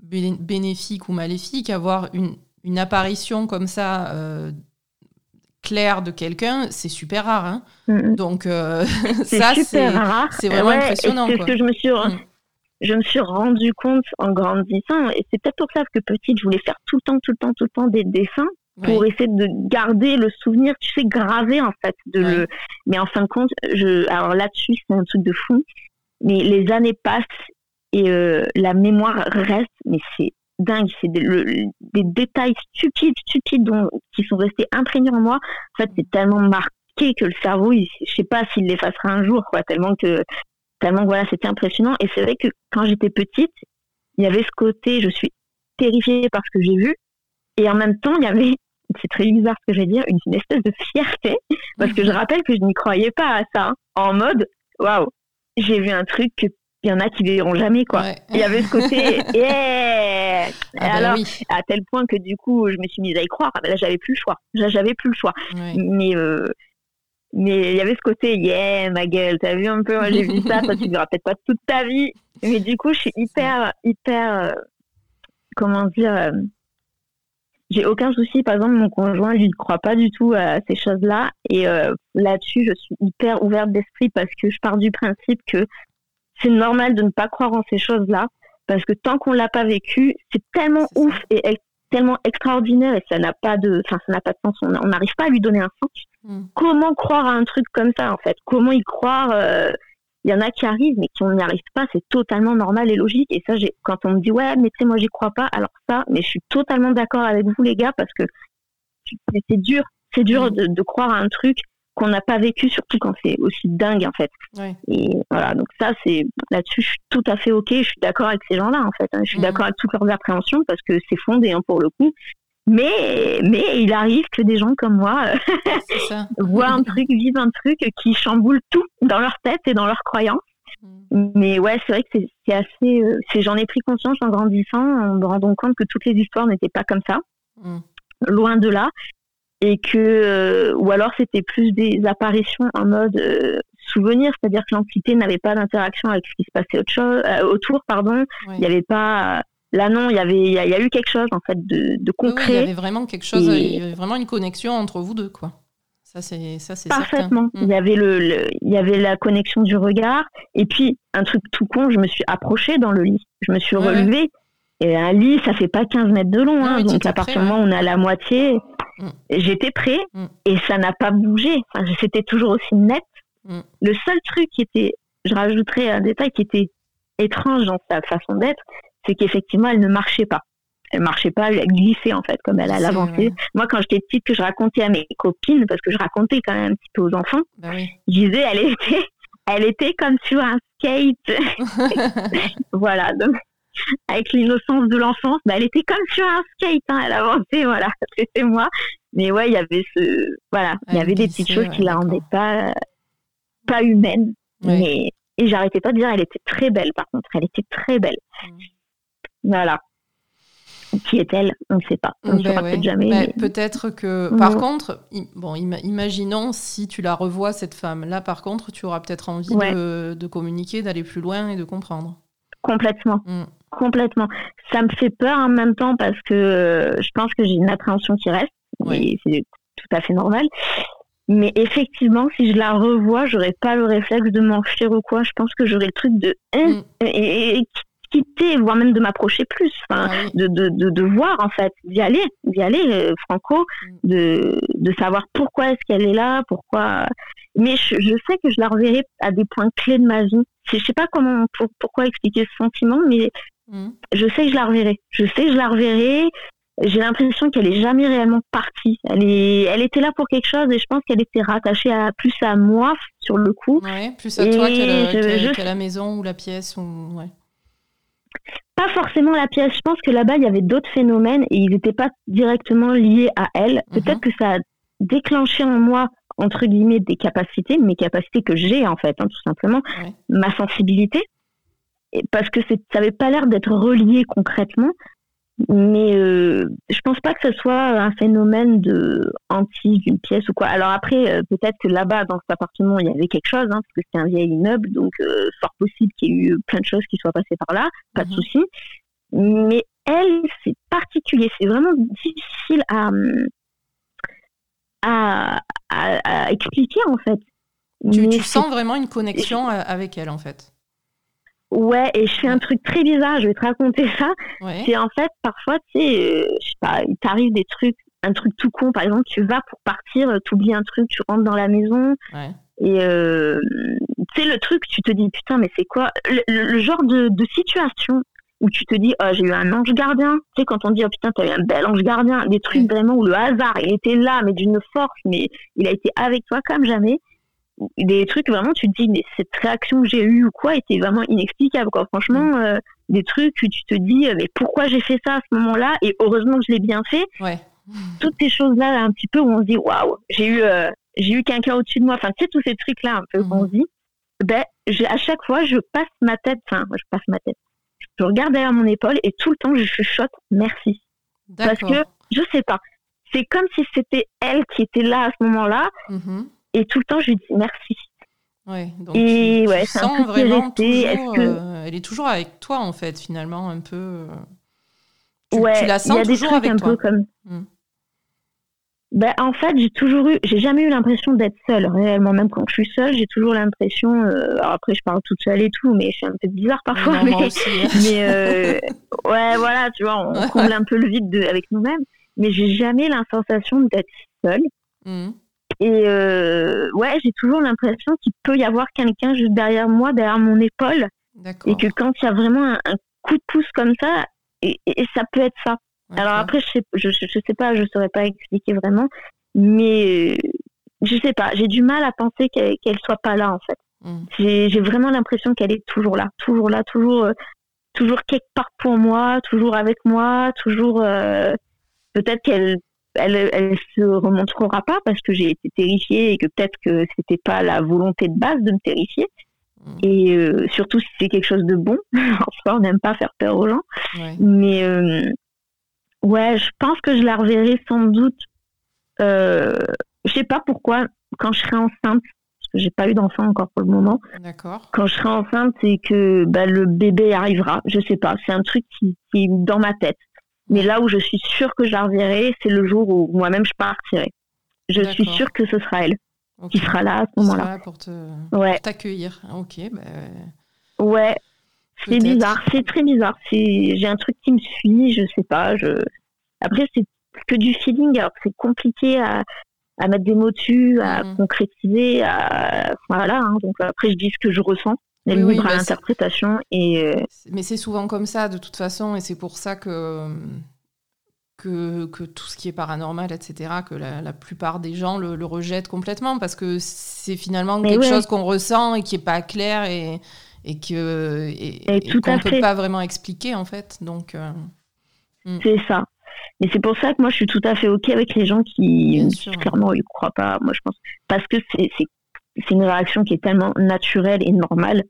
bénéfique ou maléfique, avoir une, une apparition comme ça claire de quelqu'un, c'est super rare. Hein. Donc (laughs) ça, c'est vraiment impressionnant. C'est ce que je me suis, mm. je me suis rendu compte en grandissant, et c'est peut-être pour ça que petite, je voulais faire tout le temps, tout le temps, tout le temps des dessins pour essayer de garder le souvenir, tu sais, gravé en fait. De le... Mais en fin de compte, je... alors là-dessus, c'est un truc de fou. Mais les années passent et euh, la mémoire reste, mais c'est dingue. C'est des, détails stupides, stupides dont, qui sont restés imprégnés en moi. En fait, c'est tellement marqué que le cerveau, il, je sais pas s'il l'effacera un jour, quoi. Tellement que, tellement voilà, c'était impressionnant. Et c'est vrai que quand j'étais petite, il y avait ce côté, je suis terrifiée par ce que j'ai vu. Et en même temps, il y avait (laughs) c'est très bizarre ce que je vais dire, une, espèce de fierté, parce que je rappelle que je n'y croyais pas à ça, hein. en mode, waouh, j'ai vu un truc que il y en a qui verront jamais quoi. Il y avait ce côté (laughs) yeah ah bah alors à tel point que du coup je me suis mise à y croire. Ah bah là j'avais plus le choix. J'avais plus le choix. Mais euh, mais il y avait ce côté yeah ma gueule. T'as vu un peu moi j'ai vu ça. Toi tu verras peut-être pas toute ta vie. Mais du coup je suis hyper hyper euh, comment dire euh, j'ai aucun souci. Par exemple, mon conjoint, il ne croit pas du tout à ces choses-là. Et euh, là-dessus, je suis hyper ouverte d'esprit parce que je pars du principe que c'est normal de ne pas croire en ces choses-là. Parce que tant qu'on l'a pas vécu, c'est tellement ouf et tellement extraordinaire et ça n'a pas de, enfin, ça n'a pas de sens. On n'arrive pas à lui donner un sens. Hmm. Comment croire à un truc comme ça, en fait? Comment y croire euh, il y en a qui arrivent, mais qui n'y arrivent pas, c'est totalement normal et logique. Et ça, quand on me dit, ouais, mais tu sais, moi, j'y crois pas, alors ça, mais je suis totalement d'accord avec vous, les gars, parce que c'est dur, c'est dur mm. de, croire à un truc qu'on n'a pas vécu, surtout quand c'est aussi dingue, en fait. Et voilà, donc ça, c'est là-dessus, je suis tout à fait OK, je suis d'accord avec ces gens-là, en fait. Hein. Je suis mm. d'accord avec toutes leurs appréhensions, parce que c'est fondé, hein, pour le coup. Mais, mais il arrive que des gens comme moi (laughs) voient un truc, vivent un truc qui chamboule tout dans leur tête et dans leurs croyances. Mm. Mais ouais, c'est vrai que c'est assez. Euh, j'en ai pris conscience en grandissant, en me rendant compte que toutes les histoires n'étaient pas comme ça, mm. loin de là, et que euh, ou alors c'était plus des apparitions en mode euh, souvenir, c'est-à-dire que l'entité n'avait pas d'interaction avec ce qui se passait autre chose, autour, pardon. Il n'y avait pas Là, non, il y avait, il y, a eu quelque chose en fait de, concret. il y avait vraiment quelque chose, il y avait vraiment une connexion entre vous deux, quoi. Ça, c'est, ça, c'est Parfaitement. Mm. Il y avait le, il y avait la connexion du regard. Et puis, un truc tout con, je me suis approchée dans le lit. Je me suis relevée. Et un lit, ça fait pas 15 mètres de long. Hein. donc, à partir du moment où on a la moitié, mm. j'étais prêt. Mm. Et ça n'a pas bougé. Enfin, c'était toujours aussi net. Le seul truc qui était, je rajouterais un détail qui était étrange dans sa façon d'être, c'est qu'effectivement, elle ne marchait pas. Elle marchait pas, elle glissait en fait, comme elle a avancé. Moi, quand j'étais petite, que je racontais à mes copines, parce que je racontais quand même un petit peu aux enfants, bah je disais, elle était, elle était comme sur un skate. (laughs) voilà, donc (laughs) avec l'innocence de l'enfance, bah, elle était comme sur un skate, hein, elle avançait, voilà, (laughs) c'était moi. Mais ouais, il y avait ce, voilà, il y avait des petites choses qui la rendaient pas, pas humaine. Mais, et j'arrêtais pas de dire, elle était très belle, par contre, elle était très belle. Mm. Voilà. Qui est-elle? On ne sait pas. On ne ben peut-être jamais. Ben, peut-être que. Par contre, bon, imaginons si tu la revois, cette femme. Là, par contre, tu auras peut-être envie de, communiquer, d'aller plus loin et de comprendre. Complètement. Mm. Complètement. Ça me fait peur en même temps parce que euh, je pense que j'ai une appréhension qui reste. Et c'est tout à fait normal. Mais effectivement, si je la revois, j'aurais pas le réflexe de m'enfuir ou quoi. Je pense que j'aurais le truc de mm. et, quitter, voire même de m'approcher plus, ah de, de, de, voir en fait, d'y aller, d'y aller, euh, Franco, mm. de, de savoir pourquoi est-ce qu'elle est là, pourquoi. Mais je, sais que je la reverrai à des points clés de ma vie. Je sais pas comment, pourquoi expliquer ce sentiment, mais mm. je sais que je la reverrai. Je sais que je la reverrai. J'ai l'impression qu'elle est jamais réellement partie. Elle est, elle était là pour quelque chose et je pense qu'elle était rattachée à plus à moi sur le coup. plus à toi qu'à la, maison ou la pièce ou ouais. Pas forcément la pièce. Je pense que là-bas, il y avait d'autres phénomènes et ils n'étaient pas directement liés à elle. Mhm. Peut-être que ça a déclenché en moi, entre guillemets, des capacités, mes capacités que j'ai en fait, hein, tout simplement, ma sensibilité. Parce que ça n'avait pas l'air d'être relié concrètement. mais euh, je pense pas que ce soit un phénomène de anti d'une pièce ou quoi. Alors après, euh, peut-être que là-bas, dans cet appartement, il y avait quelque chose, hein, parce que c'était un vieil immeuble, donc euh, fort possible qu'il y ait eu plein de choses qui soient passées par là, pas de mhm. souci. Mais elle, c'est particulier, c'est vraiment difficile à, à, à, expliquer en fait. Tu, tu sens vraiment une connexion avec elle en fait. Ouais, et je fais un truc très bizarre, je vais te raconter ça. C'est en fait, parfois, tu sais, euh, je sais pas, il t'arrive des trucs, un truc tout con, par exemple, tu vas pour partir, euh, tu oublies un truc, tu rentres dans la maison, et euh, tu sais, le truc, tu te dis, putain, mais c'est quoi? Le, genre de, situation où tu te dis, oh, j'ai eu un ange gardien, tu sais, quand on dit, oh putain, t'as eu un bel ange gardien, des trucs vraiment où le hasard, il était là, mais d'une force, mais il a été avec toi comme jamais des trucs vraiment tu te dis mais cette réaction que j'ai eue ou quoi était vraiment inexplicable quoi. Franchement mm. euh, des trucs où tu te dis euh, mais pourquoi j'ai fait ça à ce moment-là? Et heureusement que je l'ai bien fait. Ouais. toutes ces choses là un petit peu où on se dit waouh j'ai eu euh, j'ai eu quelqu'un au-dessus de moi. Enfin tu sais tous ces trucs là un peu mm. qu'on se dit ben à chaque fois je passe ma tête enfin je passe ma tête. Je regarde derrière mon épaule et tout le temps je chuchote merci parce que je sais pas. C'est comme si c'était elle qui était là à ce moment-là. Mm-hmm. Et tout le temps, je lui dis merci. Ouais, donc et ouais, sens vraiment toujours, euh, elle est toujours avec toi en fait finalement un peu. Euh, tu, ouais, tu la sens y a toujours des trucs avec un toi. Peu comme... Hmm. Ben, en fait, j'ai toujours eu, j'ai jamais eu l'impression d'être seule réellement. Même quand je suis seule, j'ai toujours l'impression. Euh, alors après, je parle toute seule et tout, mais c'est un peu bizarre parfois. mais, hein. (laughs) mais ouais, voilà, tu vois, on comble un peu le vide de, avec nous-mêmes. Mais j'ai jamais la sensation d'être seule. Hmm. Et euh, ouais, j'ai toujours l'impression qu'il peut y avoir quelqu'un juste derrière moi, derrière mon épaule. Et que quand il y a vraiment un, coup de pouce comme ça, et, ça peut être ça. Alors après, je sais, je, je, sais pas, je saurais pas expliquer vraiment, mais euh, je sais pas, j'ai du mal à penser qu'elle qu'elle soit pas là en fait. Hmm. J'ai vraiment l'impression qu'elle est toujours là, toujours là, toujours, euh, toujours quelque part pour moi, toujours avec moi, toujours. Peut-être qu'elle elle, elle se remontrera pas parce que j'ai été terrifiée et que peut-être que c'était pas la volonté de base de me terrifier. Mm. Et euh, surtout si c'est quelque chose de bon. (laughs) en soi, on n'aime pas faire peur aux gens. Mais euh, ouais, je pense que je la reverrai sans doute. Euh, je sais pas pourquoi quand je serai enceinte, parce que j'ai pas eu d'enfant encore pour le moment. D'accord. Quand je serai enceinte, c'est que bah, le bébé arrivera. Je sais pas. C'est un truc qui, qui est dans ma tête. Mais là où je suis sûre que je la reverrai, c'est le jour où moi-même je partirai. Je suis sûre que ce sera elle qui sera là à ce moment-là. Pour t'accueillir. ok. Bah... Ouais. C'est bizarre, c'est très bizarre. J'ai un truc qui me suit, je sais pas. Je... Après, c'est que du feeling, alors c'est compliqué à, à, mettre des mots dessus, à mhm. concrétiser. À... Voilà, hein. donc après, je dis ce que je ressens oui, libre à bah, l'interprétation. Et... Euh, mais c'est souvent comme ça, de toute façon, et c'est pour ça que, que, que, tout ce qui est paranormal, etc., que la, plupart des gens le, rejettent complètement, parce que c'est finalement quelque chose qu'on ressent et qui n'est pas clair et, et que et, qu'on ne peut pas vraiment expliquer, en fait. Donc... Euh, hmm. C'est ça. Mais c'est pour ça que moi, je suis tout à fait OK avec les gens qui, clairement, ils ne croient pas. Moi, je pense. Parce que c'est c'est une réaction qui est tellement naturelle et normale.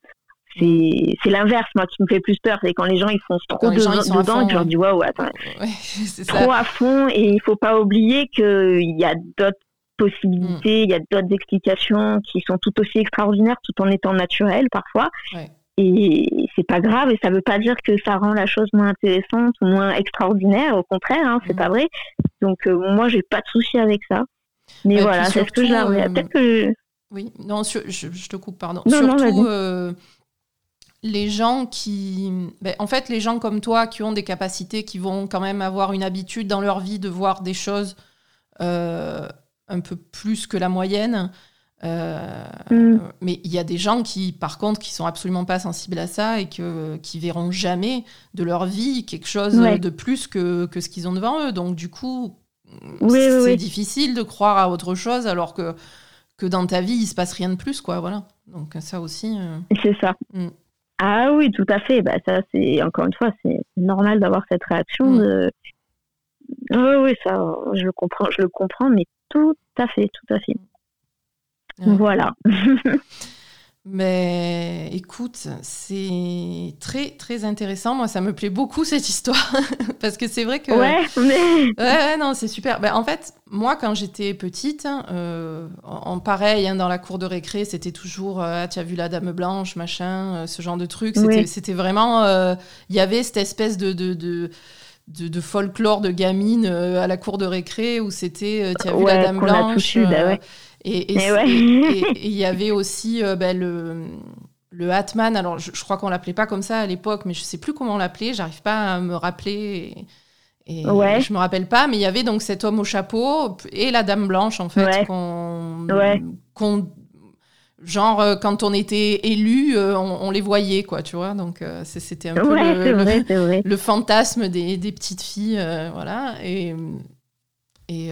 C'est, c'est l'inverse, moi, qui me fait plus peur. C'est quand les gens, ils foncent trop dedans, et tu leur dis, waouh, attends, (laughs) trop à fond. Et il faut pas oublier qu'il y a d'autres possibilités, mm. il y a d'autres explications qui sont tout aussi extraordinaires tout en étant naturelles parfois. Et c'est pas grave, et ça veut pas dire que ça rend la chose moins intéressante ou moins extraordinaire. Au contraire, hein, c'est mm. pas vrai. Donc, euh, moi, j'ai pas de souci avec ça. Mais voilà, c'est ce que je euh, Peut-être que oui, non, je, te coupe, pardon. Surtout euh, les gens qui. Ben, en fait, les gens comme toi qui ont des capacités, qui vont quand même avoir une habitude dans leur vie de voir des choses euh, un peu plus que la moyenne. Euh, mm. Mais il y a des gens qui, par contre, qui sont absolument pas sensibles à ça et que, qui verront jamais de leur vie quelque chose de plus que, que ce qu'ils ont devant eux. Donc, du coup, c'est difficile de croire à autre chose alors que que dans ta vie, il se passe rien de plus, quoi. Voilà. Donc ça aussi. Euh, c'est ça. Mm. Ah oui, tout à fait. Bah, ça, c'est encore une fois, c'est normal d'avoir cette réaction. Mm. De... Oui, oui, ça, je le comprends, je le comprends, mais tout à fait, tout à fait. Voilà. (laughs) Mais écoute, c'est très très intéressant. Moi, ça me plaît beaucoup cette histoire (laughs) parce que c'est vrai que. Ouais, mais. (laughs) Ouais, non, c'est super. Ben, en fait, moi, quand j'étais petite, euh, en, pareil, hein, dans la cour de récré, c'était toujours euh, ah, tu as vu la Dame Blanche, machin, euh, ce genre de truc. C'était vraiment. Il y avait cette espèce de, de, de de, folklore de gamine à la cour de récré où c'était tu as vu la dame blanche et il y avait aussi euh, ben, le, le Hatman. Alors, je, crois qu'on l'appelait pas comme ça à l'époque, mais je sais plus comment on l'appelait. J'arrive pas à me rappeler. Et, ouais. je me rappelle pas, mais il y avait donc cet homme au chapeau et la dame blanche, en fait, qu'on. genre, euh, quand on était élu, euh, on, les voyait, quoi, tu vois. Donc, c'était un peu le, le, fantasme des, des petites filles, voilà. Et. Et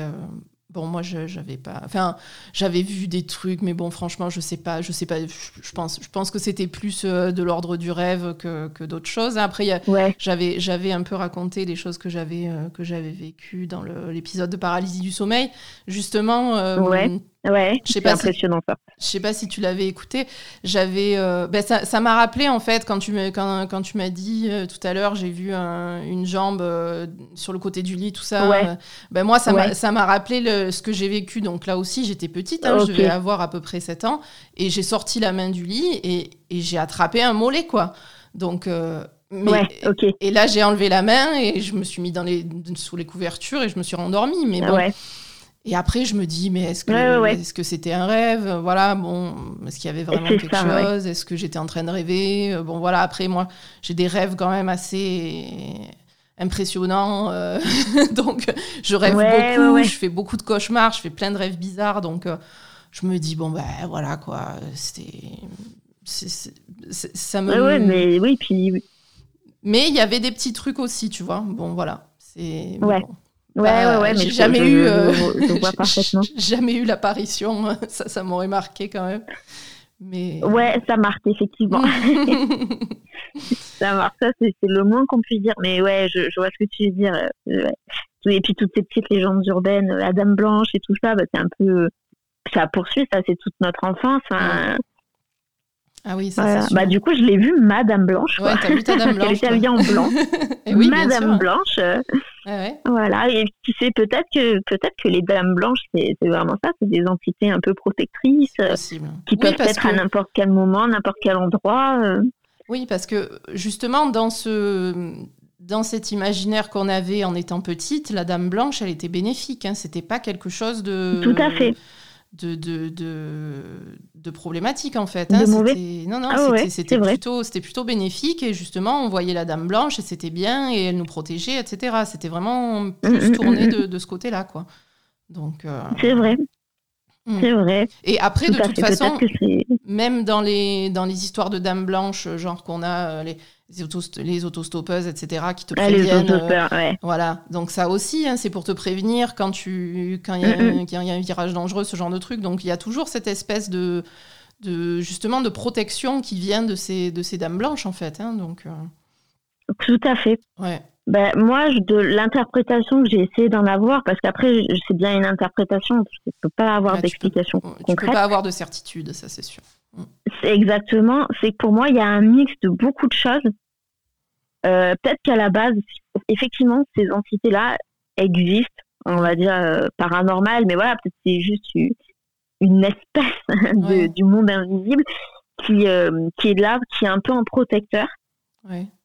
Bon, moi, je j'avais pas. Enfin, j'avais vu des trucs, mais bon, franchement, je sais pas. Je sais pas. Je pense, je pense que c'était plus euh, de l'ordre du rêve que, que d'autres choses. Après, j'avais j'avais un peu raconté les choses que j'avais euh, que j'avais vécues dans l'épisode de paralysie du sommeil, justement. Euh, ouais. Ouais, c'est impressionnant ça. Je sais pas si tu l'avais écouté. J'avais, euh, ben ça, m'a rappelé en fait quand tu quand, quand tu m'as dit euh, tout à l'heure, j'ai vu une jambe euh, sur le côté du lit, tout ça. Ouais. ben moi, ça m'a ça m'a rappelé le, ce que j'ai vécu. Donc là aussi, j'étais petite, hein, je devais avoir à peu près 7 ans, et j'ai sorti la main du lit et, et j'ai attrapé un mollet quoi. Donc mais, ouais. Et là, j'ai enlevé la main et je me suis mis dans les, sous les couvertures et je me suis rendormie. Mais bon, ouais. Et après, je me dis, mais est-ce que est-ce que c'était un rêve? Voilà, bon, est-ce qu'il y avait vraiment quelque chose? Est-ce que j'étais en train de rêver? Bon, voilà. Après, moi, j'ai des rêves quand même assez impressionnants, euh, (laughs) donc je rêve beaucoup. Je fais beaucoup de cauchemars. Je fais plein de rêves bizarres, donc euh, je me dis bon ben voilà quoi. C'était ça me. mais oui, puis. Mais il y avait des petits trucs aussi, tu vois. Bon, voilà. C'est. Ouais. Ouais, ouais, ouais, mais j'ai jamais eu, euh, (laughs) jamais eu l'apparition. (laughs) Ça, ça m'aurait marqué quand même. Mais... Ouais, ça marque effectivement. (laughs) ça marque, ça c'est le moins qu'on puisse dire. Mais ouais, je, je, vois ce que tu veux dire. Euh, et puis toutes ces petites légendes urbaines, la Dame Blanche et tout ça, bah, c'est un peu, ça poursuit, ça c'est toute notre enfance. Hein. Ah oui, ça Bah, du coup, je l'ai vu Madame Blanche. Ouais, t'as vu ta Dame (laughs) Blanche. Elle était habillée en blanc. (laughs) oui, Madame Blanche. (laughs) ouais. Voilà, et tu sais, peut-être que, peut-être que les Dames Blanches, c'est vraiment ça, c'est des entités un peu protectrices, qui peuvent être à n'importe quel moment, n'importe quel endroit. Euh. Oui, parce que justement, dans ce dans cet imaginaire qu'on avait en étant petite, la Dame Blanche, elle était bénéfique. Hein. C'était pas quelque chose de. Tout à fait de, de, de, en fait. Hein. Non, non, ah c'était plutôt, plutôt bénéfique et justement on voyait la dame blanche et c'était bien et elle nous protégeait, etc. C'était vraiment mm, plus mm, tourné mm, de, ce côté-là. quoi. Donc. Euh, c'est vrai. C'est vrai. Et après, de toute façon, même dans les, dans les histoires de dames blanches, genre qu'on a euh, les, les, autostoppeuses, etc., qui te ah, préviennent. Euh, voilà. Donc ça aussi, hein, c'est pour te prévenir quand tu quand il y, a un virage dangereux, ce genre de truc. Donc il y a toujours cette espèce de, de justement de protection qui vient de ces de ces dames blanches en fait. Hein, donc. Euh. Tout à fait. Ouais. Ben, moi, de l'interprétation que j'ai essayé d'en avoir, parce qu'après, c'est bien une interprétation, je ne peux pas avoir d'explication concrète. Tu peux pas avoir de certitude, ça c'est sûr. Mm. C'est exactement, c'est que pour moi, il y a un mix de beaucoup de choses euh, peut-être qu'à la base, effectivement, ces entités-là existent, on va dire euh, paranormales, mais voilà, peut-être c'est juste une, espèce (laughs) du monde invisible qui, euh, qui est là, qui est un peu en protecteur.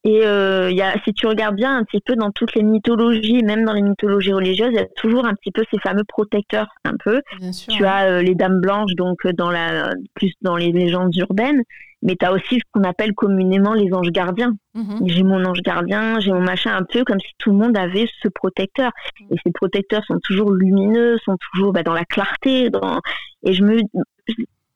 Et euh, y a, si tu regardes bien un petit peu dans toutes les mythologies, même dans les mythologies religieuses, il y a toujours un petit peu ces fameux protecteurs, un peu. tu as les dames blanches, donc dans la, plus dans les légendes urbaines, mais tu as aussi ce qu'on appelle communément les anges gardiens. Mhm. J'ai mon ange gardien, j'ai mon machin, un peu comme si tout le monde avait ce protecteur. Mhm. Et ces protecteurs sont toujours lumineux, sont toujours bah, dans la clarté. Dans... Et je me,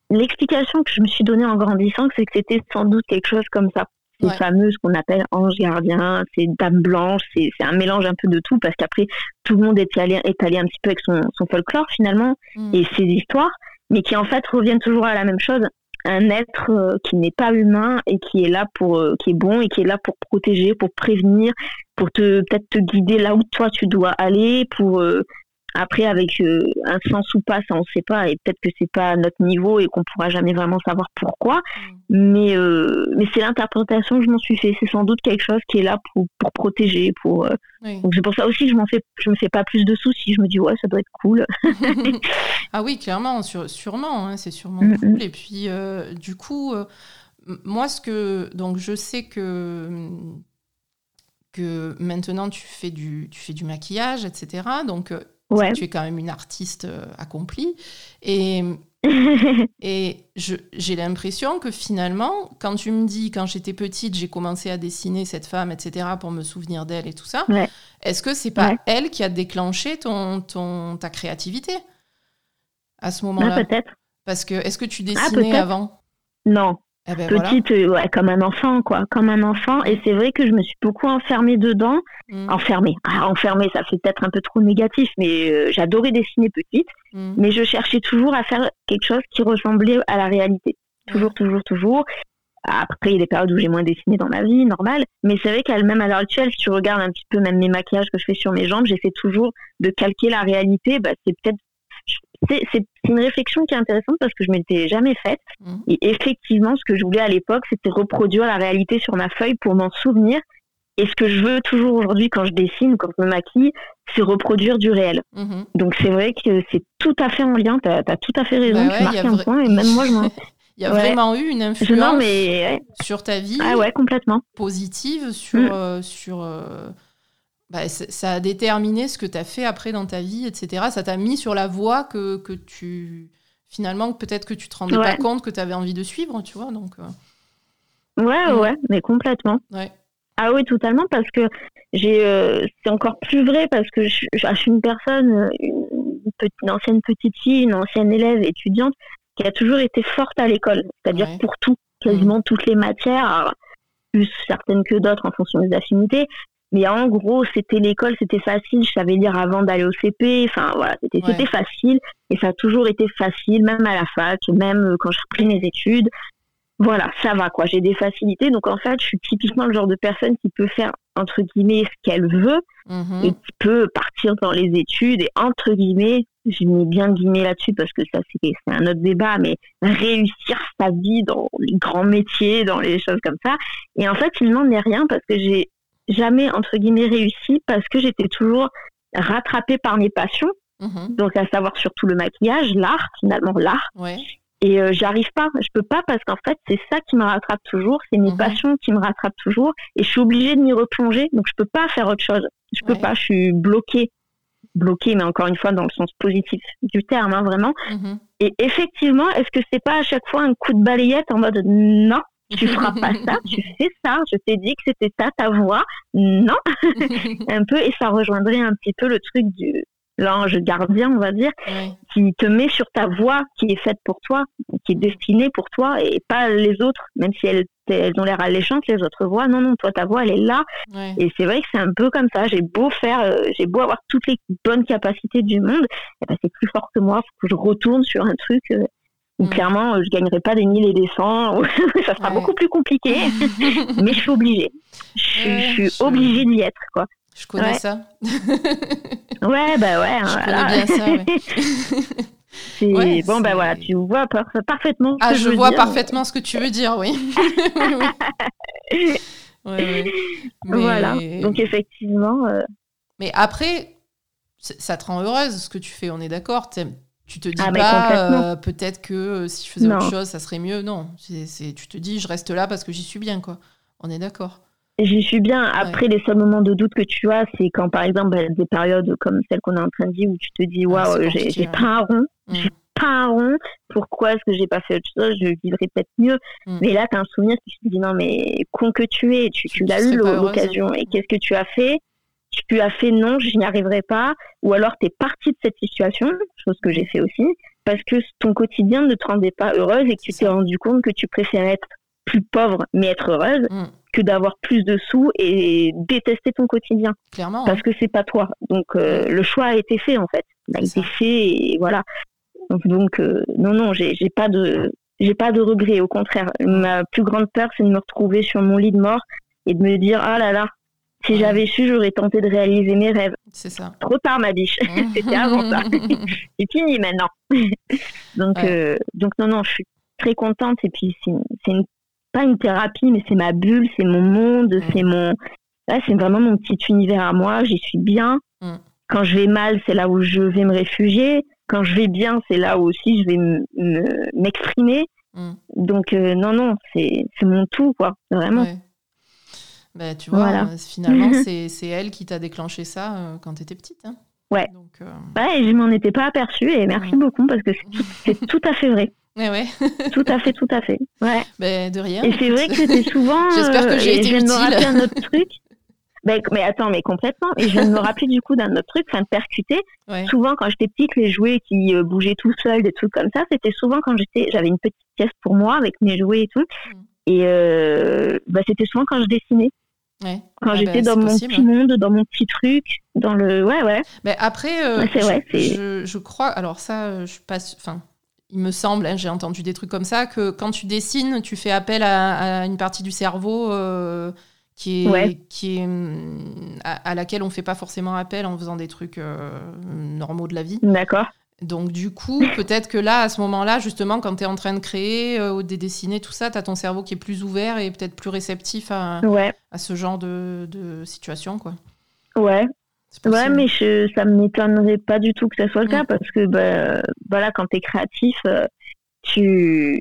l'explication que je me suis donnée en grandissant, c'est que c'était sans doute quelque chose comme ça. Ces fameuses qu'on appelle anges gardiens, ces dames blanches, c'est un mélange un peu de tout parce qu'après tout le monde est allé, est allé un petit peu avec son, son folklore finalement mhm. et ses histoires, mais qui en fait reviennent toujours à la même chose, un être euh, qui n'est pas humain et qui est là pour euh, qui est bon et qui est là pour protéger, pour prévenir, pour te peut-être te guider là où toi tu dois aller, pour euh, Après, avec euh, un sens ou pas, ça on sait pas, et peut-être que c'est pas à notre niveau et qu'on pourra jamais vraiment savoir pourquoi. Mm. Mais euh, mais c'est l'interprétation que je m'en suis fait. C'est sans doute quelque chose qui est là pour, pour protéger, pour. Euh, donc c'est pour ça aussi que je m'en fais, je me fais pas plus de soucis. Je me dis ouais, ça doit être cool. (laughs) (laughs) ah oui, clairement, sûrement, hein, c'est sûrement mm, cool. Et puis du coup, moi ce que donc je sais que que maintenant tu fais du, tu fais du maquillage, etc. Donc tu es quand même une artiste euh, accomplie. Et, (laughs) et j'ai l'impression que finalement, quand tu me dis, quand j'étais petite, j'ai commencé à dessiner cette femme, etc., pour me souvenir d'elle et tout ça, est-ce que c'est pas elle qui a déclenché ton, ton, ta créativité à ce moment-là? Ah, Peut-être. Parce que, est-ce que tu ah, dessinais avant? Non, eh ben, petite, euh, ouais, comme un enfant, quoi, comme un enfant. Et c'est vrai que je me suis beaucoup enfermée dedans. Mm. Enfermée, ah, enfermée, ça fait peut-être un peu trop négatif, mais euh, j'adorais dessiner petite. Mm. Mais je cherchais toujours à faire quelque chose qui ressemblait à la réalité. Toujours, toujours, toujours. Après, il y a des périodes où j'ai moins dessiné dans ma vie, normal. Mais c'est vrai qu'à même à l'heure actuelle, si tu regardes un petit peu même mes maquillages que je fais sur mes jambes, j'essaie toujours de calquer la réalité. Bah, c'est peut-être c'est une réflexion qui est intéressante parce que je ne m'étais jamais faite. Mmh. Et effectivement, ce que je voulais à l'époque, c'était reproduire la réalité sur ma feuille pour m'en souvenir. Et ce que je veux toujours aujourd'hui quand je dessine, quand je me maquille, c'est reproduire du réel. Mmh. Donc c'est vrai que c'est tout à fait en lien, tu as, tout à fait raison, bah tu marques un point, et même moi je Il (laughs) y a vraiment eu une influence mais... sur ta vie ah ouais, complètement. positive, sur, mmh. euh, sur euh, bah, ça a déterminé ce que tu as fait après dans ta vie, etc. Ça t'a mis sur la voie que, que tu. Finalement, peut-être que tu te rendais pas compte que tu avais envie de suivre, tu vois. Donc, euh. Ouais, ouais, mais complètement. Ouais. Ah oui, totalement, parce que j'ai. Euh, c'est encore plus vrai parce que je, suis une personne, une, ancienne petite fille, une ancienne élève étudiante qui a toujours été forte à l'école, c'est-à-dire pour tout, quasiment mmh. toutes les matières, plus certaines que d'autres en fonction des affinités, mais en gros, c'était l'école, c'était facile. Je savais lire avant d'aller au CP. Enfin, voilà, c'était facile. Et ça a toujours été facile, même à la fac, même euh, quand j'ai repris mes études. Voilà, ça va, quoi. J'ai des facilités. Donc, en fait, je suis typiquement le genre de personne qui peut faire, entre guillemets, ce qu'elle veut mm-hmm. et qui peut partir dans les études et, entre guillemets, je mets bien guillemets là-dessus parce que ça, c'est un autre débat, mais réussir sa vie dans les grands métiers, dans les choses comme ça. Et en fait, il n'en est rien parce que j'ai jamais, entre guillemets, réussi parce que j'étais toujours rattrapée par mes passions. Mhm. Donc, à savoir surtout le maquillage, l'art, finalement, l'art. Et euh, j'arrive pas, je peux pas parce qu'en fait, c'est ça qui me rattrape toujours, c'est mes mhm. passions qui me rattrapent toujours et je suis obligée de m'y replonger, donc je peux pas faire autre chose. Je peux pas, je suis bloquée. Bloquée, mais encore une fois, dans le sens positif du terme, hein, vraiment. Mhm. Et effectivement, est-ce que c'est pas à chaque fois un coup de balayette en mode non, tu feras pas ça, tu (laughs) fais ça, je t'ai dit que c'était ça ta voix. Non, (laughs) un peu, et ça rejoindrait un petit peu le truc du l'ange gardien, on va dire, qui te met sur ta voix qui est faite pour toi, qui est destinée pour toi et pas les autres, même si elles, elles ont l'air alléchantes, les autres voix. Non, non, toi, ta voix, elle est là. Et c'est vrai que c'est un peu comme ça. J'ai beau faire, euh, j'ai beau avoir toutes les bonnes capacités du monde, et ben, c'est plus fort que moi. Faut que je retourne sur un truc. Euh, Mm. clairement euh, je gagnerai pas des mille et des cents, (laughs) ça sera beaucoup plus compliqué, (laughs) mais je suis obligée. Je, suis obligée d'y être, quoi. Je connais ça. (laughs) ouais, bah ouais. Je connais bien ça, ouais. bon, ben voilà, tu vois parfaitement ce ah, que je, je vois parfaitement ce que tu veux dire, oui. Voilà, donc effectivement. Euh, Mais après, ça te rend heureuse ce que tu fais, on est d'accord tu te dis ah, pas, euh, peut-être que euh, si je faisais autre chose, ça serait mieux. Non, c'est, tu te dis, je reste là parce que j'y suis bien, quoi. On est d'accord. J'y suis bien. Après, les seuls moments de doute que tu as, c'est quand, par exemple, bah, des périodes comme celle qu'on est en train de dire où tu te dis, ah, waouh, j'ai, pas un rond. Mm. J'ai pas un rond. Pourquoi est-ce que j'ai pas fait autre chose? Je vivrais peut-être mieux. Mm. Mais là, tu as un souvenir qui te dis, non, mais con que tu es, tu, tu, l'as eu l'occasion. Et qu'est-ce que tu as fait? Tu as fait non, je n'y arriverai pas, ou alors tu es parti de cette situation, chose que j'ai fait aussi, parce que ton quotidien ne te rendait pas heureuse et que tu t'es rendu compte que tu préférais être plus pauvre mais être heureuse mm. que d'avoir plus de sous et détester ton quotidien. Clairement. Parce que c'est pas toi. Donc euh, le choix a été fait en fait. Il a été fait et voilà. Donc, euh, non, non, j'ai pas de j'ai pas de regrets. Au contraire, ma plus grande peur, c'est de me retrouver sur mon lit de mort et de me dire ah là là, Si j'avais su, j'aurais tenté de réaliser mes rêves. C'est ça. Trop tard, ma biche. (laughs) (laughs) C'était avant ça. (laughs) c'est fini maintenant. donc, euh, donc, non, non, je suis très contente. Et puis, c'est pas une thérapie, mais c'est ma bulle, c'est mon monde, c'est mon. Là, c'est vraiment mon petit univers à moi. J'y suis bien. Mm. Quand je vais mal, c'est là où je vais me réfugier. Quand je vais bien, c'est là où aussi je vais m'exprimer. Mm. Donc, euh, non, non, c'est mon tout, quoi, vraiment. Bah, tu vois, euh, finalement, (laughs) c'est elle qui t'a déclenché ça euh, quand tu étais petite. Hein. Ouais. Donc, ouais, et je m'en étais pas aperçue, et merci beaucoup, parce que c'est (laughs) tout, tout, à fait vrai. Ouais, ouais. (laughs) tout à fait, tout à fait. Ouais. Bah, de rien. Et c'est vrai que c'était souvent. J'espère que j'ai été je viens de me rappeler un autre truc. Mais attends, mais complètement. Et je viens de me rappeler du coup d'un autre truc, enfin de percuter. Souvent, quand j'étais petite, les jouets qui euh, bougeaient tout seuls, des trucs comme ça, c'était souvent quand j'étais, j'avais une petite pièce pour moi avec mes jouets et tout. Mm. Et euh, bah, c'était souvent quand je dessinais. Ouais. Quand j'étais bah, dans mon petit monde, dans mon petit truc, dans le. Ouais, ouais. Mais après, euh, vrai, je, je, crois. Alors, ça, je passe. Enfin, il me semble, hein, j'ai entendu des trucs comme ça, que quand tu dessines, tu fais appel à, une partie du cerveau qui est, qui est hum, à, laquelle on fait pas forcément appel en faisant des trucs euh, normaux de la vie. D'accord. Donc du coup, peut-être que là, à ce moment-là, justement, quand tu es en train de créer euh, ou de dessiner tout ça, tu as ton cerveau qui est plus ouvert et peut-être plus réceptif à, à ce genre de, de, situation. Quoi. Ouais. Ouais, mais je, ça ne m'étonnerait pas du tout que ça soit le cas parce que bah, voilà, quand tu es créatif, euh, tu,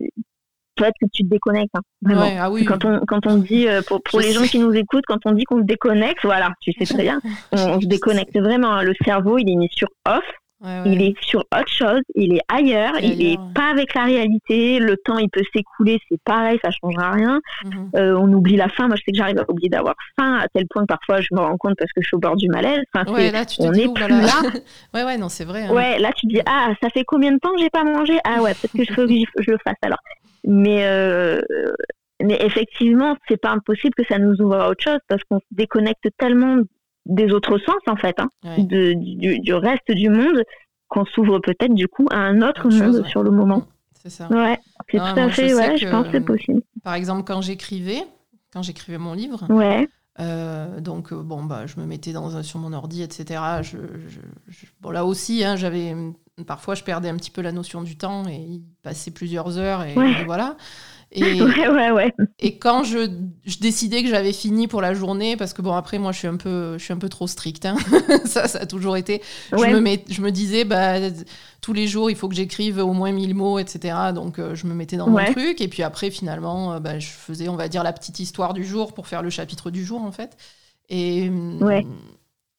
que tu te déconnectes. Hein, vraiment. Ah oui. Quand on, quand on dit, euh, pour, pour les gens qui nous écoutent, quand on dit qu'on se déconnecte, voilà, tu sais très bien, (laughs) on, se déconnecte vraiment. Hein. Le cerveau, il est mis sur off. Il est sur autre chose, il est ailleurs, il est pas avec la réalité. Le temps, il peut s'écouler, c'est pareil, ça changera rien. Mhm. euh, on oublie la faim. Moi, je sais que j'arrive à oublier d'avoir faim à tel point que parfois je me rends compte parce que je suis au bord du malaise. Enfin, ouais, là, tu te on est plus là. (laughs) ouais, ouais, non, c'est vrai. Hein. Ouais, là, tu dis ah, ça fait combien de temps que j'ai pas mangé? Ah ouais, peut-être que je, faut que je le fasse alors. Mais, euh, mais effectivement, c'est pas impossible que ça nous ouvre à autre chose parce qu'on se déconnecte tellement des autres sens, en fait, hein, de, du, reste du monde, qu'on s'ouvre peut-être du coup à un autre monde sur le moment. C'est ça. Ouais, c'est tout à fait, ouais, je pense que c'est possible. Par exemple, quand j'écrivais, quand j'écrivais mon livre, ouais. Euh, donc euh, bon bah je me mettais dans sur mon ordi etc je, bon là aussi hein, j'avais parfois je perdais un petit peu la notion du temps et il passait plusieurs heures et, voilà. Et, (laughs) ouais, ouais, ouais. et quand je, je décidais que j'avais fini pour la journée, parce que bon, après, moi, je suis un peu, je suis un peu trop stricte. Hein. (laughs) ça, ça a toujours été. Je, me met, je me disais, bah, tous les jours, il faut que j'écrive au moins 1000 mots, etc. Donc, euh, je me mettais dans mon truc. Et puis après, finalement, euh, bah, je faisais, on va dire, la petite histoire du jour pour faire le chapitre du jour, en fait. Et,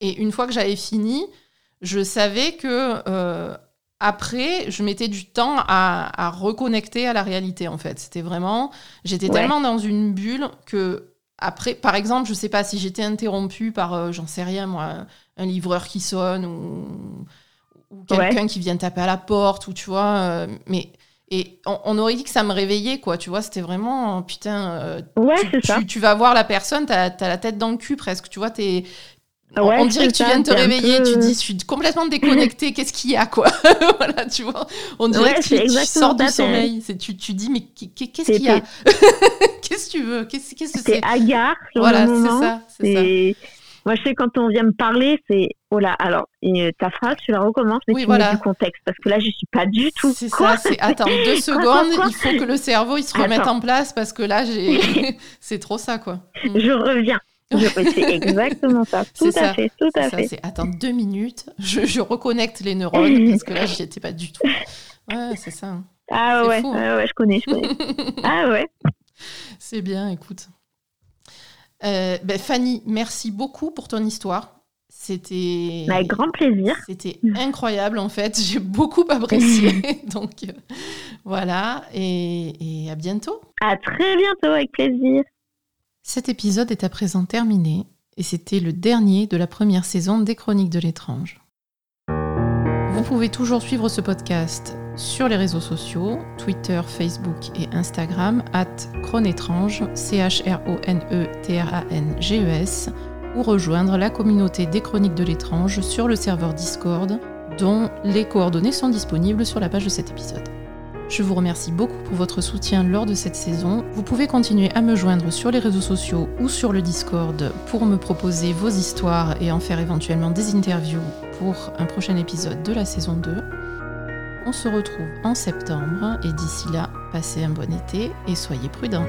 et une fois que j'avais fini, je savais que euh, après, je mettais du temps à, reconnecter à la réalité, en fait. C'était vraiment. J'étais tellement dans une bulle que, après, par exemple, je sais pas si j'étais interrompue par, euh, j'en sais rien, moi, un livreur qui sonne ou, quelqu'un qui vient taper à la porte, ou tu vois. Euh, mais. Et on, aurait dit que ça me réveillait, quoi. Tu vois, c'était vraiment, putain. Euh, ouais, tu, tu, vas voir la personne, t'as as la tête dans le cul presque. Tu vois, t'es on dirait que tu viens de te réveiller, tu dis je suis complètement déconnectée, (laughs) qu'est-ce qu'il y a quoi? (laughs) Voilà, tu vois. On dirait que tu, sors du sommeil. Tu, tu dis mais qu'est-ce qu'il y a? (laughs) Qu'est-ce que tu veux? Qu'est-ce que c'est C'est? hagard Voilà, c'est ça, ça. Moi, je sais, quand on vient me parler, c'est oh là, alors ta phrase, tu la recommences, mais tu mets du contexte, parce que là, je suis pas du tout. C'est ça, c'est attends deux secondes, il faut que le cerveau il se remette en place, parce que là, j'ai, c'est trop ça, quoi. Je reviens. C'est exactement ça. Tout à fait, tout à fait. C'est attendre deux minutes, je, je, reconnecte les neurones (laughs) parce que là, j'y étais pas du tout. Ouais, c'est ça. Hein. Ah ouais, hein. ouais, je connais, je connais. (laughs) ah ouais. C'est bien, écoute. Euh, ben, Fanny, merci beaucoup pour ton histoire. C'était. Avec grand plaisir. C'était incroyable en fait. J'ai beaucoup apprécié. (laughs) Donc euh, voilà. Et, et à bientôt. À très bientôt, avec plaisir. Cet épisode est à présent terminé et c'était le dernier de la première saison des Chroniques de l'étrange. Vous pouvez toujours suivre ce podcast sur les réseaux sociaux, Twitter, Facebook et Instagram, at Chronétrange, C-H-R-O-N-E-T-R-A-N-G-E-S, ou rejoindre la communauté des Chroniques de l'étrange sur le serveur Discord, dont les coordonnées sont disponibles sur la page de cet épisode. Je vous remercie beaucoup pour votre soutien lors de cette saison. Vous pouvez continuer à me joindre sur les réseaux sociaux ou sur le Discord pour me proposer vos histoires et en faire éventuellement des interviews pour un prochain épisode de la saison 2. On se retrouve en septembre et d'ici là, passez un bon été et soyez prudents.